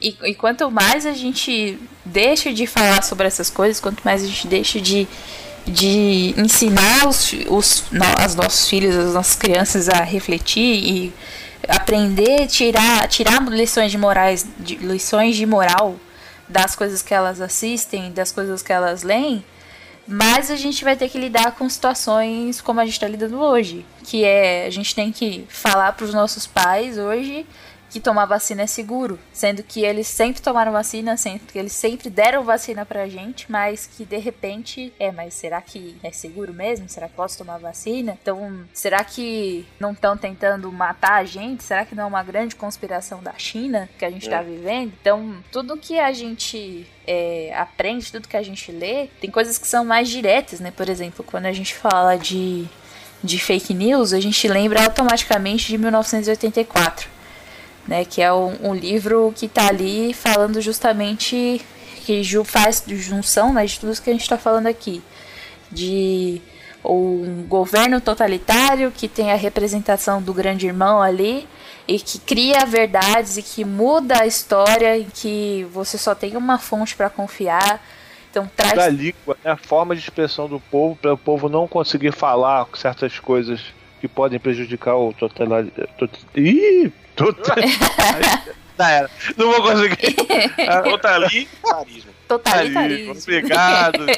E, e, quanto mais a gente deixa de falar sobre essas coisas, quanto mais a gente deixa de, de ensinar os, os, as nossos filhos, as nossas crianças a refletir e aprender, tirar, tirar lições de morais, de, lições de moral das coisas que elas assistem, das coisas que elas leem, mais a gente vai ter que lidar com situações como a gente está lidando hoje, que é a gente tem que falar para os nossos pais hoje que tomar vacina é seguro, sendo que eles sempre tomaram vacina, sendo que eles sempre deram vacina pra gente, mas que de repente, é, mas será que é seguro mesmo? Será que posso tomar vacina? Então, será que não estão tentando matar a gente? Será que não é uma grande conspiração da China que a gente tá é. vivendo? Então, tudo que a gente é, aprende, tudo que a gente lê, tem coisas que são mais diretas, né? Por exemplo, quando a gente fala de, de fake news, a gente lembra automaticamente de 1984 né? Que é um, um livro que está ali falando justamente que faz junção né, de tudo isso que a gente está falando aqui. De um governo totalitário que tem a representação do grande irmão ali e que cria verdades e que muda a história e que você só tem uma fonte para confiar. Então traz língua, né, a forma de expressão do povo para o povo não conseguir falar certas coisas que podem prejudicar o totalitário. Ih, era. Não vou conseguir. Totalitarismo. Totalitarismo. Obrigado.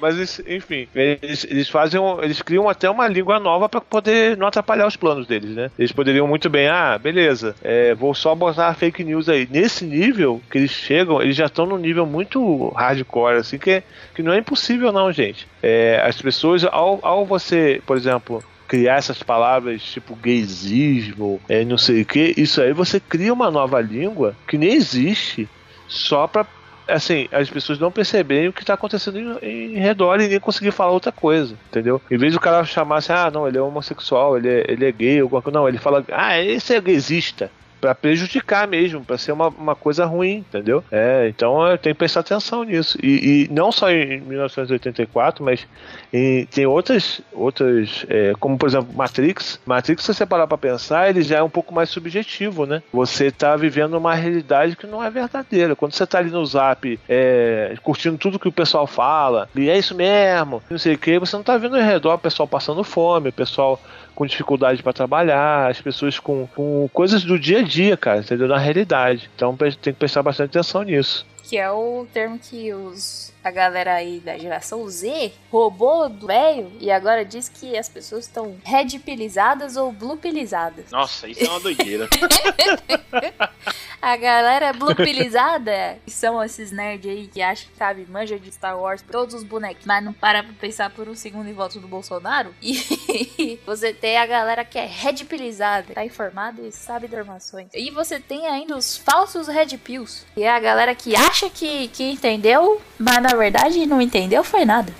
Mas enfim, eles, eles fazem, eles criam até uma língua nova para poder não atrapalhar os planos deles, né? Eles poderiam muito bem, ah, beleza, é, vou só botar fake news aí. Nesse nível que eles chegam, eles já estão num nível muito hardcore, assim, que, que não é impossível não, gente. É, as pessoas, ao, ao você, por exemplo, criar essas palavras tipo gaysismo, é, não sei o que, isso aí você cria uma nova língua que nem existe só pra assim, as pessoas não perceberem o que está acontecendo em, em, redor e nem conseguir falar outra coisa, entendeu? Em vez do cara chamar assim, ah, não, ele é homossexual, ele é, ele é gay, alguma coisa, não, ele fala, ah, esse é gaysista para prejudicar mesmo, para ser uma, uma coisa ruim, entendeu? É, então eu tenho que prestar atenção nisso. E, e não só em 1984, mas em, tem outras, outras é, como por exemplo Matrix. Matrix, se você parar para pensar, ele já é um pouco mais subjetivo, né? Você tá vivendo uma realidade que não é verdadeira. Quando você tá ali no Zap, é, curtindo tudo que o pessoal fala, e é isso mesmo, não sei o que, você não tá vendo ao redor o pessoal passando fome, o pessoal com dificuldade para trabalhar, as pessoas com, com coisas do dia a dia, cara, entendeu? Na realidade. Então tem que prestar bastante atenção nisso. Que é o termo que os a galera aí da geração Z roubou do velho e agora diz que as pessoas estão redpilizadas ou bluepilizadas. Nossa, isso é uma doideira. a galera bluepilizada, são esses nerds aí que acham que sabe, manja de Star Wars, todos os bonecos, mas não para pra pensar por um segundo em volta do Bolsonaro. E você tem a galera que é redpilizada, tá informada e sabe informações. E você tem ainda os falsos red pills, que é a galera que acha que, que entendeu, mas na verdade não entendeu foi nada.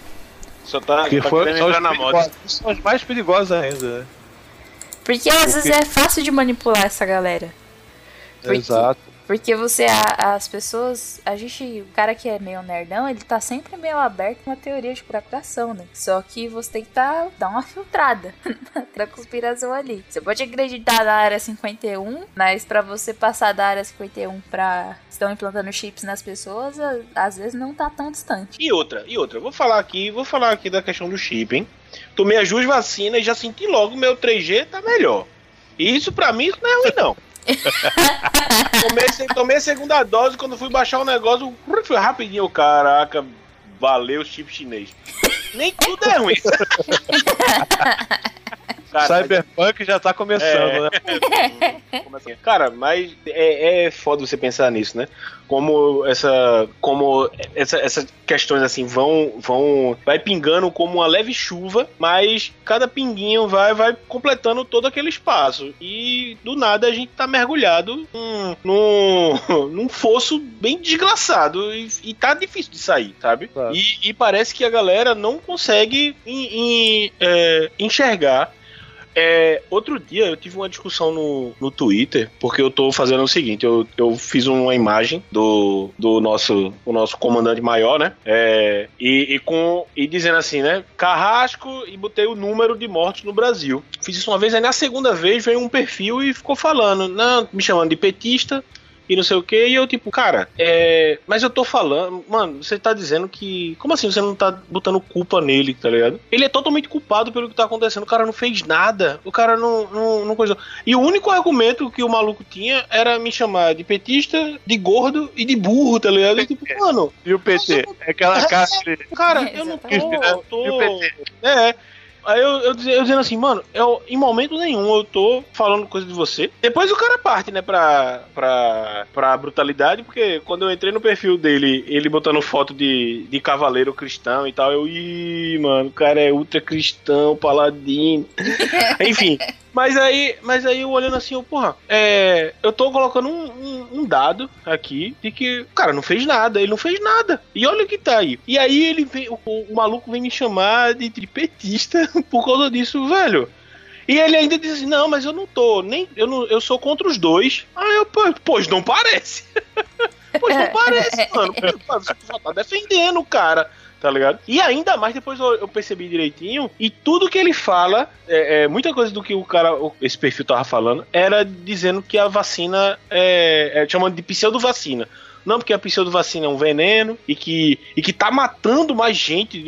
Só tá, que tá foi, são, os na moda. são os mais perigosos ainda, né? Porque às Porque... vezes é fácil de manipular essa galera. Porque Exato. Porque você, a- as pessoas, a gente, o cara que é meio nerdão, ele tá sempre meio aberto a teoria de procuração, né? Só que você tem que tá, dar uma filtrada da conspiração ali. Você pode acreditar na área 51, mas pra você passar da área 51 pra estão implantando chips nas pessoas, às vezes não tá tão distante. E outra, e outra, vou falar aqui, vou falar aqui da questão do chip, hein? Tomei as duas vacinas e já senti logo meu 3G tá melhor. E isso pra mim não é ruim, não. tomei, tomei a segunda dose, quando fui baixar o negócio, foi rapidinho, caraca, valeu chip chinês. Nem tudo é ruim. Cara, mas- Cyberpunk já tá começando, É. né? Cara, mas é, é foda você pensar nisso, né? Como essa, como essa, essas questões assim vão, vão, vai pingando como uma leve chuva, mas cada pinguinho vai, vai completando todo aquele espaço e do nada a gente tá mergulhado num, num, num fosso bem desgraçado e, e tá difícil de sair, sabe? Claro. E, e parece que a galera não consegue em- em, é, enxergar é, outro dia eu tive uma discussão no, no Twitter, porque eu tô fazendo o seguinte, eu, eu fiz uma imagem do, do nosso, o nosso comandante maior, né? É, e, e com, e dizendo assim, né? Carrasco e botei o número de mortes no Brasil. Fiz isso uma vez, aí na segunda vez veio um perfil e ficou falando, não, me chamando de petista, e não sei o que, e eu tipo, cara, é. Mas eu tô falando, mano, você tá dizendo que. Como assim você não tá botando culpa nele, tá ligado? Ele é totalmente culpado pelo que tá acontecendo, o cara não fez nada, o cara não, não, não coisou. E o único argumento que o maluco tinha era me chamar de petista, de gordo e de burro, tá ligado? E, tipo, mano, E o PT? É aquela cara cara, eu não tô. Exatamente. tô E o PT? é. Aí eu, eu, eu dizendo assim, mano, eu, em momento nenhum eu tô falando coisa de você. Depois o cara parte, né, pra, pra, pra brutalidade, porque quando eu entrei no perfil dele, ele botando foto de, de cavaleiro cristão e tal, eu, ih, mano, o cara é ultra cristão, paladino. Enfim. Mas aí, mas aí eu olhando assim, eu, porra, é, eu tô colocando um, um- um dado aqui de que o cara não fez nada, ele não fez nada. E olha o que tá aí. E aí ele vem, o, o maluco vem me chamar de, de petista por causa disso, velho. E ele ainda diz assim, não, mas eu não tô, nem, eu, não, eu sou contra os dois. Aí eu, pois não parece. pois não parece, mano. Você só tá defendendo o cara tá ligado? E ainda mais depois eu, percebi direitinho, e tudo que ele fala, é, é, muita coisa do que o cara, esse perfil tava falando, era dizendo que a vacina é, é chamando de pseudo-vacina. Não, porque a pseudo-vacina é um veneno e que, e que tá matando mais gente.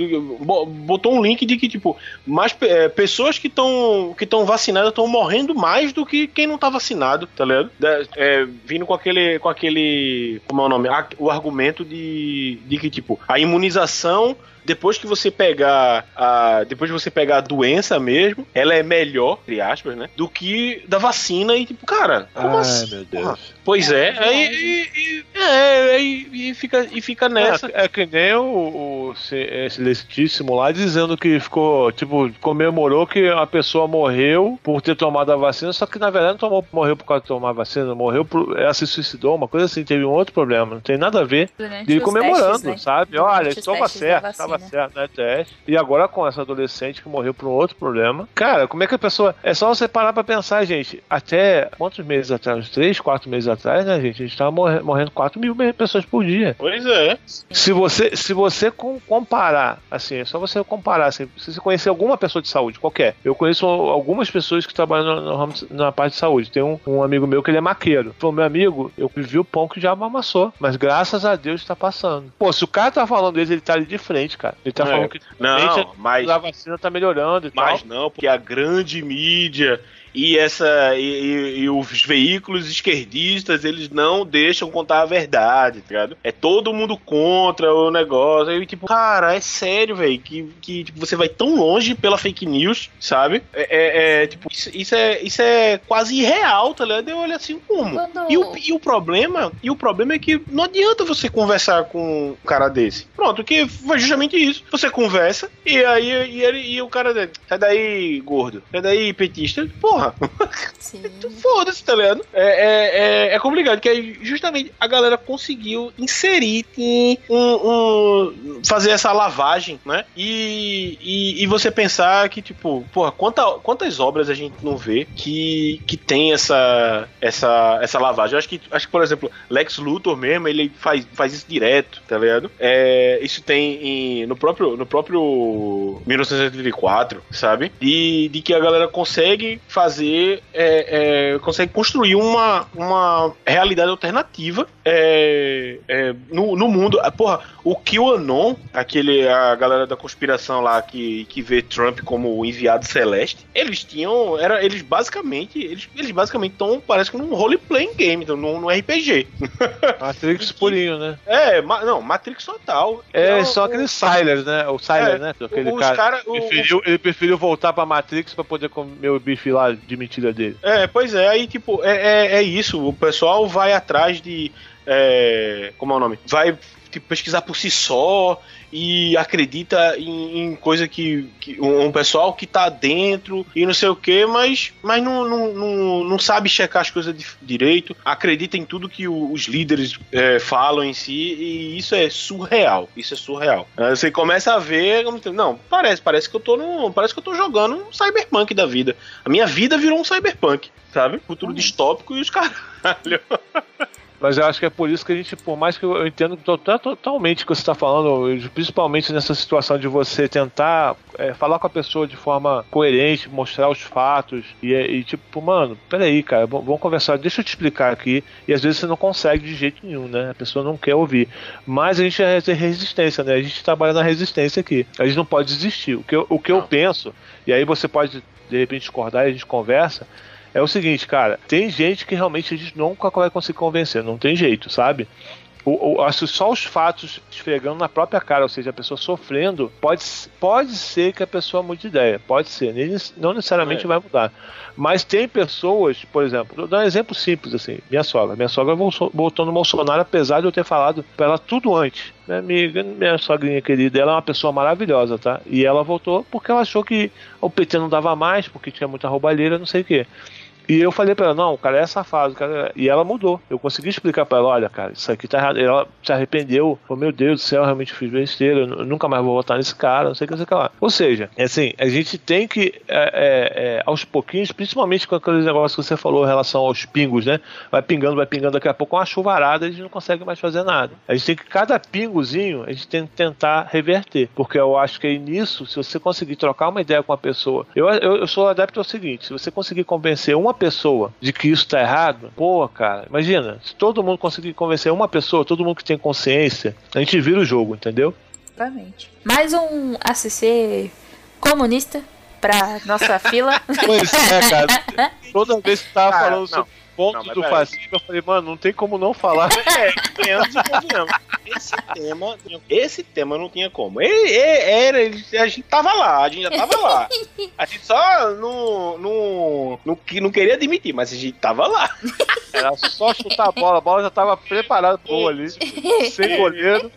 Bo- Botou um link de que, tipo, mais é, pessoas que estão que vacinadas estão morrendo mais do que quem não tá vacinado, tá ligado? É, vindo com aquele, com aquele. Como é o nome? O argumento de, de que, tipo, a imunização. Depois que você pegar a. Depois que você pegar a doença mesmo, ela é melhor, entre aspas, né? Do que da vacina e, tipo, cara, como Ai, assim? meu? Deus. Pois é, É aí e, e- é, aí e fica, e fica nessa. É, é que nem o, o ce- esse Lestíssimo lá dizendo que ficou, tipo, comemorou que a pessoa morreu por ter tomado a vacina, só que na verdade não tomou, morreu por causa de tomar a vacina, morreu por. Ela se suicidou, uma coisa assim, teve um outro problema, não tem nada a ver. Durante E ele os comemorando, testes, né? sabe? Durante Olha, da certo. Estava certo, né? Teste. E agora com essa adolescente que morreu por um outro problema. Cara, como é que a pessoa. É só você parar pra pensar, gente. Até quantos meses atrás? Uns 3, 4 meses atrás, né, gente? A gente tava morre- morrendo 4 mil pessoas por dia. Pois é. Se você, se você com- comparar, assim, é só você comparar, assim, se você conhecer alguma pessoa de saúde, qualquer. Eu conheço algumas pessoas que trabalham no, no na parte de saúde. Tem um, um amigo meu que ele é maqueiro. Falou, meu amigo, eu vivi o pão que já amassou, mas graças a Deus tá passando. Pô, se o cara tá falando isso, ele tá ali de frente, cara. Ele tá É. falando que Não, mas, a vacina tá melhorando e mas tal. não, porque a grande mídia e essa e, e- os veículos esquerdistas eles não deixam contar a verdade, tá ligado? É todo mundo contra o negócio. Aí, tipo, cara, é sério, velho, que, que tipo, você vai tão longe pela fake news, sabe? É, é- é, tipo, isso, isso é, isso é quase irreal, tá ligado? Eu olho assim, como? Quando- E o, e o problema, e o problema é que não adianta você conversar com um cara desse. Pronto, que foi justamente isso. Você conversa e aí e, ele, e o cara dele, sai daí, gordo, sai daí, petista. Porra, porra. Foda-se, tá ligado? É, é, é, é, complicado, que aí justamente a galera conseguiu inserir em um, um, fazer essa lavagem, né? E, e, e, você pensar que, tipo, porra, quanta, quantas obras a gente não vê que, que tem essa, essa, essa lavagem? Eu acho que, acho que, por exemplo, Lex Luthor mesmo, ele faz, faz isso direto, tá ligado? É, isso tem em, no próprio no próprio 1984, sabe? E de que a galera consegue fazer, é, é, consegue construir uma, uma realidade alternativa é, é no, no mundo. Ah, porra, o QAnon, aquele, a galera da conspiração lá que, que vê Trump como o enviado celeste, eles tinham, era, eles basicamente, eles, eles basicamente estão, parece que num role-playing game, então, num, num RPG. Matrix purinho, né? É, ma, não, Matrix total. É, então, só aquele Siler, né? O Siler, é, né? Aquele cara, cara preferiu, o, ele preferiu voltar pra Matrix pra poder comer o bife lá de mentira dele. É, pois é, aí tipo, é, é, é isso, o pessoal vai atrás de é, como é o nome? Vai tipo, pesquisar por si só e acredita em, em coisa que, que, um pessoal que tá dentro e não sei o que, mas, mas não, não, não, não, sabe checar as coisas de, direito, acredita em tudo que o, os líderes é, falam em si e isso é surreal. Isso é surreal. Você começa a ver, não, parece, parece que eu tô no, parece que eu tô jogando um cyberpunk da vida. A minha vida virou um cyberpunk, sabe? Futuro uhum. distópico e os caralho. Mas eu acho que é por isso que a gente, por mais que eu entendo totalmente o que você está falando, principalmente nessa situação de você tentar é, falar com a pessoa de forma coerente, mostrar os fatos e, e tipo, mano, peraí, cara, vamos conversar, deixa eu te explicar aqui. E às vezes você não consegue de jeito nenhum, né? A pessoa não quer ouvir. Mas a gente é resistência, né? A gente trabalha na resistência aqui. A gente não pode desistir. O que eu, o que eu penso, e aí você pode de repente discordar e a gente conversa é o seguinte, cara, tem gente que realmente a gente nunca vai conseguir convencer, não tem jeito, sabe? O, o, só os fatos esfregando na própria cara, ou seja, a pessoa sofrendo, pode, pode ser que a pessoa mude de ideia, pode ser, não necessariamente é. vai mudar. Mas tem pessoas, por exemplo, vou dar um exemplo simples assim, minha sogra. Minha sogra voltou no Bolsonaro, apesar de eu ter falado para ela tudo antes. Minha amiga, minha sogrinha querida, ela é uma pessoa maravilhosa, tá? E ela voltou porque ela achou que o PT não dava mais, porque tinha muita roubalheira, não sei o quê. E eu falei pra ela, não, o cara é safado, cara. É- e ela mudou. Eu consegui explicar pra ela, olha, cara, isso aqui tá errado. E ela se arrependeu. Falou, meu Deus do céu, realmente fiz besteira. Eu nunca mais vou votar nesse cara, não sei o que, não sei o que lá. Ou seja, é assim, a gente tem que, é, é, é, aos pouquinhos, principalmente com aqueles negócios que você falou em relação aos pingos, né? Vai pingando, vai pingando, daqui a pouco uma chuvarada, a gente não consegue mais fazer nada. A gente tem que, cada pingozinho, a gente tem que tentar reverter. Porque eu acho que aí nisso, se você conseguir trocar uma ideia com a pessoa. Eu, eu, eu sou adepto ao seguinte: se você conseguir convencer uma pessoa de que isso tá errado, pô, cara, imagina, se todo mundo conseguir convencer uma pessoa, todo mundo que tem consciência, a gente vira o jogo, entendeu? Exatamente. Mais um ACC comunista pra nossa fila. Pois é, cara. Toda vez que tava cara, falando não. sobre ponto não, do fascismo, eu falei, mano, não tem como não falar. É, esse tema, esse tema não tinha como. Ele, era, ele, a gente tava lá, a gente já tava lá. A gente só não, não, não, não queria admitir, mas a gente tava lá. Era só chutar a bola, a bola já tava preparada boa ali, sem goleiro.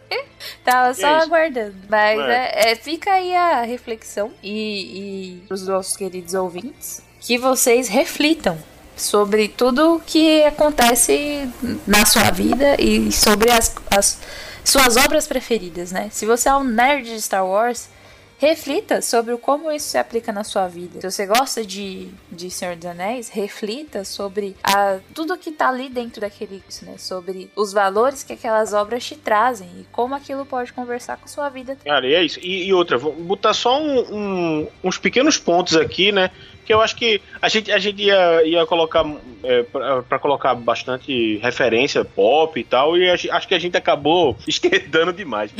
Tava só aguardando. Mas é. É, fica aí a reflexão e, e os nossos queridos ouvintes que vocês reflitam sobre tudo que acontece na sua vida e sobre as, as suas obras preferidas, né? Se você é um nerd de Star Wars, reflita sobre como isso se aplica na sua vida. Se você gosta de, de Senhor dos Anéis, reflita sobre a, tudo que tá ali dentro daquele né? Sobre os valores que aquelas obras te trazem e como aquilo pode conversar com a sua vida. Cara, e é isso. E, e outra, vou botar só um, um, uns pequenos pontos aqui, né? Que eu acho que a gente, a gente ia, ia colocar é, para colocar bastante referência pop e tal, e acho que a gente acabou esquerdando demais.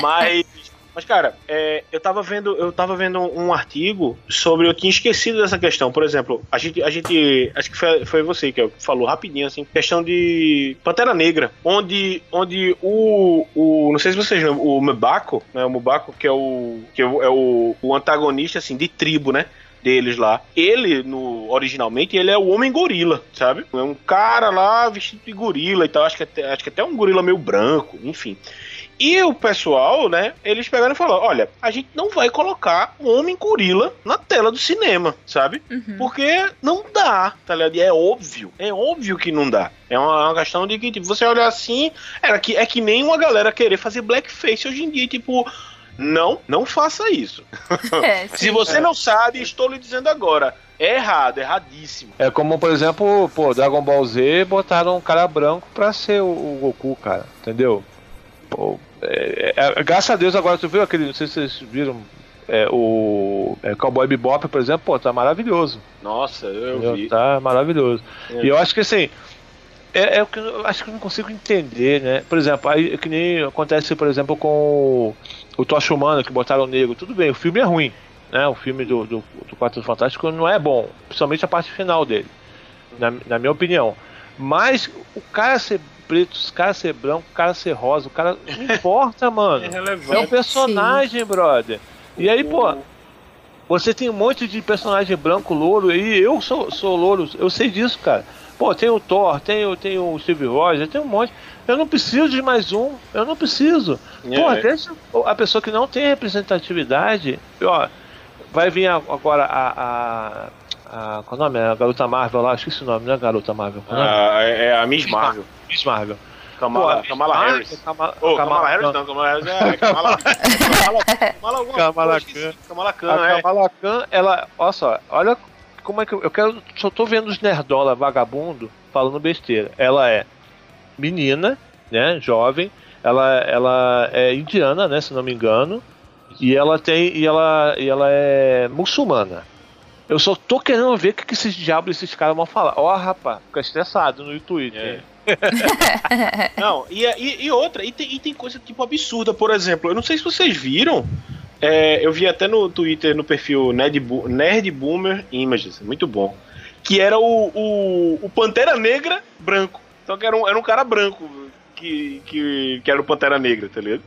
Mas mas, cara, é, eu tava vendo, eu tava vendo um artigo sobre. Eu tinha esquecido dessa questão. Por exemplo, a gente. A gente acho que foi, foi você que falou rapidinho, assim, questão de Pantera Negra, onde, onde o, o. Não sei se vocês lembram, o Mbaco, né? O Mbaco, que é o. que é o, o antagonista, assim, de tribo, né? Deles lá. Ele, no originalmente, ele é o homem gorila, sabe? É um cara lá vestido de gorila e tal. Acho que até, acho que até um gorila meio branco, enfim. E o pessoal, né, eles pegaram e falaram: olha, a gente não vai colocar um homem gorila na tela do cinema, sabe? Uhum. Porque não dá, tá ligado? E é óbvio, é óbvio que não dá. É uma, uma questão de que, tipo, você olha assim, é que, é que nem uma galera querer fazer blackface hoje em dia, tipo. Não, não faça isso. É, Se você não sabe, estou lhe dizendo agora. É errado, erradíssimo. É como, por exemplo, pô, Dragon Ball Z botaram um cara branco pra ser o, o Goku, cara. Entendeu? Pô, é, é- é- graças a Deus agora tu viu aquele. Não sei se vocês viram. é, o é, Cowboy Bebop, por exemplo, pô, tá maravilhoso. Nossa, eu entendeu? vi. Tá maravilhoso. É. E eu acho que assim. É, é o que eu acho que eu não consigo entender, né? Por exemplo, aí que nem acontece, por exemplo, com o, o Tocha Humana, que botaram o negro. Tudo bem, o filme é ruim, né? O filme do, do, do Quatro Fantástico não é bom, principalmente a parte final dele, na, na minha opinião. Mas o cara ser preto, o cara ser branco, o cara ser rosa, o cara. Não importa, mano. É É um personagem, brother. E aí, pô, você tem um monte de personagem branco, louro, e eu sou, sou louro, eu sei disso, cara. Pô, tem o Thor, tem, o- tem o Steve Rogers, tem um monte. Eu não preciso de mais um, eu não preciso. É. Pô, deixa a pessoa que não tem representatividade, ó, vai vir agora a. a, a qual é o nome? A garota Marvel lá, esqueci o nome, não é garota Marvel. É? Ah, é, é a Miss Marvel. Miss Marvel. Kamala, Pô, Kamala Harris. Kamala, Ô, Kamala- Kamala Harris não, Kamala Harris é Kamala. Kamala, Kamala alguma Kamala coisa, esqueci. Kamala Khan, A é. Kamala Khan, ela. Olha só, olha como é que eu, eu quero. Só tô vendo os nerdola vagabundo falando besteira. Ela é menina, né? Jovem. Ela, ela é indiana, né? Se não me engano. E ela tem. E ela, e ela é muçulmana. Eu só tô querendo ver o que, que esses diabos esses caras vão falar. Ó, rapaz, fica estressado no Twitter. Não, e, e, e outra, e tem, e tem coisa tipo absurda, por exemplo, eu não sei se vocês viram, é, eu vi até no Twitter, no perfil Nerd, Bo- Nerd Boomer Images, muito bom, que era o, o, o Pantera Negra branco. Então que era um, era um cara branco que, que, que era o Pantera Negra, tá ligado?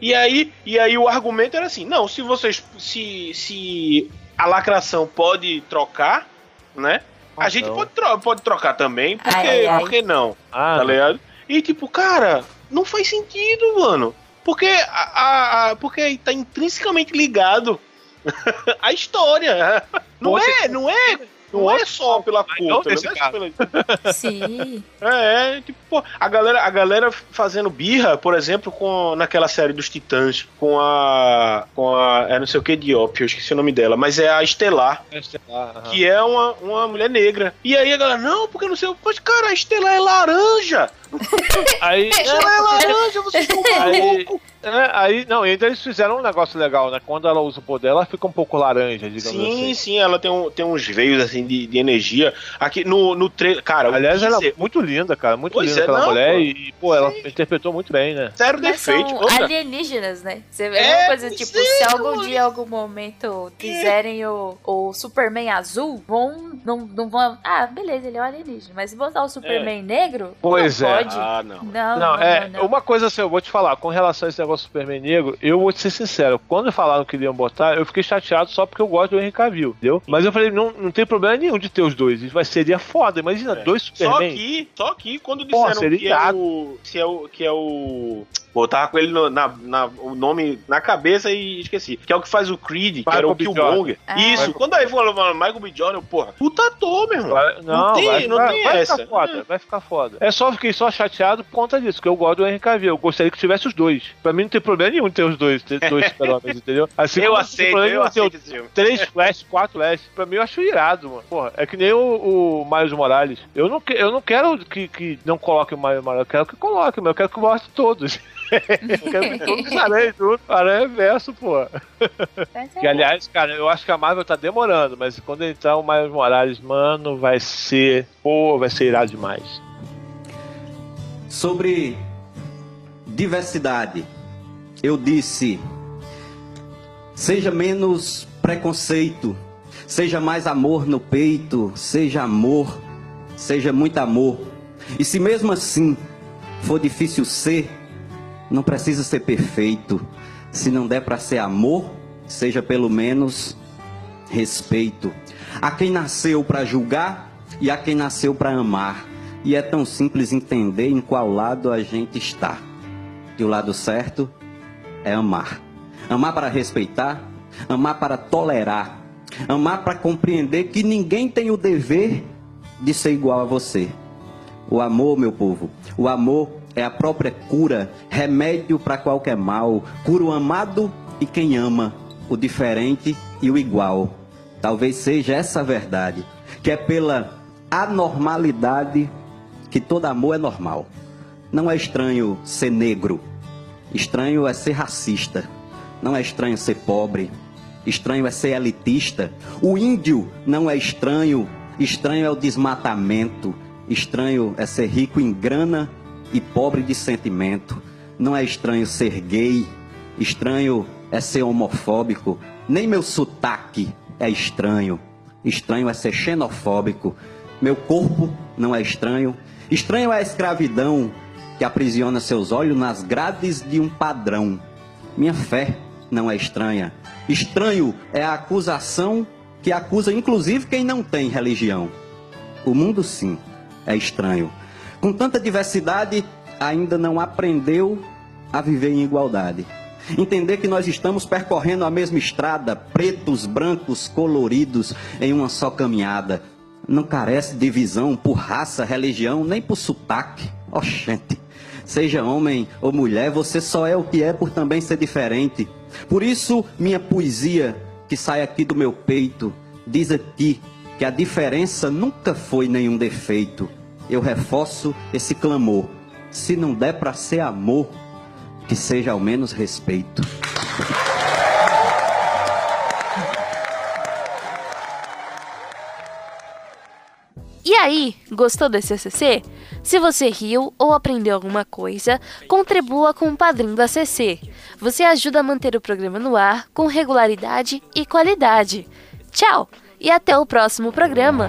E aí, e aí o argumento era assim, não, se vocês. Se, se a lacração pode trocar, né? A Ah, gente não. pode, tro pode trocar também, porque, Ai, ai, ai. por que não? Ah, tá ligado? E tipo, cara, não faz sentido, mano. Porque a, a- porque tá intrinsecamente ligado à história. Não Pode- é, não é, não é só pela cor? Não é só pela- Sim. é, é, tipo, pô, a galera, a galera fazendo birra, por exemplo, com naquela série dos Titãs, com a com a, é não sei o que Diop, eu esqueci o nome dela, mas é a Estelar, Ah. que é uma, uma mulher negra. E aí a galera, não, porque não sei o Mas, cara, a Estelar é laranja! Aí, Ela é laranja, vocês estão malucos! É, aí, não, e ainda eles fizeram um negócio legal, né? Quando ela usa o poder, ela fica um pouco laranja, digamos Sim, assim. sim, ela tem, um, tem uns veios assim de, de energia. Aqui no, no trailer. Cara, Aliás, ela é muito linda, cara. Muito Pois linda é, aquela não, mulher pô. e, pô, ela interpretou muito bem, né? Zero Mas defeito. são Outra, alienígenas, né? Você vê É, uma coisa tipo, é, se algum mano. dia, em algum momento, quiserem o, o Superman azul, vão. Não, não vão. Ah, beleza, ele é um alienígena. Mas se botar o Superman negro, Pois não é. pode. Ah, não. Não, Não, não, é, não, não. uma coisa assim, eu vou te falar, com relação a esse negócio do Superman negro, eu vou te ser sincero, quando falaram que iam botar, eu fiquei chateado só porque eu gosto do Henry Cavill, entendeu? Mas eu falei, não, não tem problema nenhum de ter os dois, vai seria foda, imagina, É. dois Só Superman. que, só que quando disseram que é, o, se é o. Que é o. Pô, eu tava com ele no- na, na- o nome na cabeça e esqueci. Que é o que faz o Creed, que era o Michael. Killmonger. Ah. Isso, Michael- quando aí falou Michael B. Jordan, eu, porra, puta ator, meu irmão. Vai- não, Não tem- vai, não vai- tem vai essa. ficar foda, vai ficar foda. É só fiquei só chateado por conta disso, que eu gosto do Henry Cavill. Eu gostaria que tivesse os dois. Pra mim não tem problema nenhum ter os dois, ter dois super-homens, entendeu? Assim eu aceito, eu aceito esse filme. Três Flash, quatro Flash. Pra mim eu acho irado, mano. Porra, é que nem o, o Miles Morales. Eu não, eu não quero que, que não coloque o Miles Morales, eu quero que coloque, mas eu quero que mostre todos. todos aranhem tudo. Aranha verso, pô. É Que aliás, cara, eu acho que a Marvel tá demorando, mas quando entrar o Miles Morales, mano, vai ser. Pô, vai ser irado demais. Sobre diversidade, eu disse: seja menos preconceito, seja mais amor no peito, seja amor, seja muito amor. E se mesmo assim for difícil ser, não precisa ser perfeito. Se não der para ser amor, seja pelo menos respeito. A quem nasceu para julgar e a quem nasceu para amar. E é tão simples entender em qual lado a gente está. E o lado certo é amar. Amar para respeitar, amar para tolerar, amar para compreender que ninguém tem o dever de ser igual a você. O amor, meu povo, o amor é a própria cura, remédio para qualquer mal, cura o amado e quem ama, o diferente e o igual. Talvez seja essa a verdade, que é pela anormalidade que todo amor é normal. Não é estranho ser negro, estranho é ser racista. Não é estranho ser pobre, estranho é ser elitista. O índio não é estranho, estranho é o desmatamento. Estranho é ser rico em grana e pobre de sentimento. Não é estranho ser gay, estranho é ser homofóbico. Nem meu sotaque é estranho. Estranho é ser xenofóbico. Meu corpo não é estranho. Estranho é a escravidão que aprisiona seus olhos nas grades de um padrão. Minha fé não é estranha. Estranho é a acusação que acusa inclusive quem não tem religião. O mundo sim é estranho. Com tanta diversidade, ainda não aprendeu a viver em igualdade. Entender que nós estamos percorrendo a mesma estrada, pretos, brancos, coloridos, em uma só caminhada. Não carece de visão por raça, religião, nem por sotaque. Oxente. Seja homem ou mulher, você só é o que é por também ser diferente. Por isso, minha poesia, que sai aqui do meu peito, diz a ti que a diferença nunca foi nenhum defeito. Eu reforço esse clamor. Se não der para ser amor, que seja ao menos respeito. E aí, gostou desse ACC? Se você riu ou aprendeu alguma coisa, contribua com o padrinho do ACC. Você ajuda a manter o programa no ar com regularidade e qualidade. Tchau e até o próximo programa.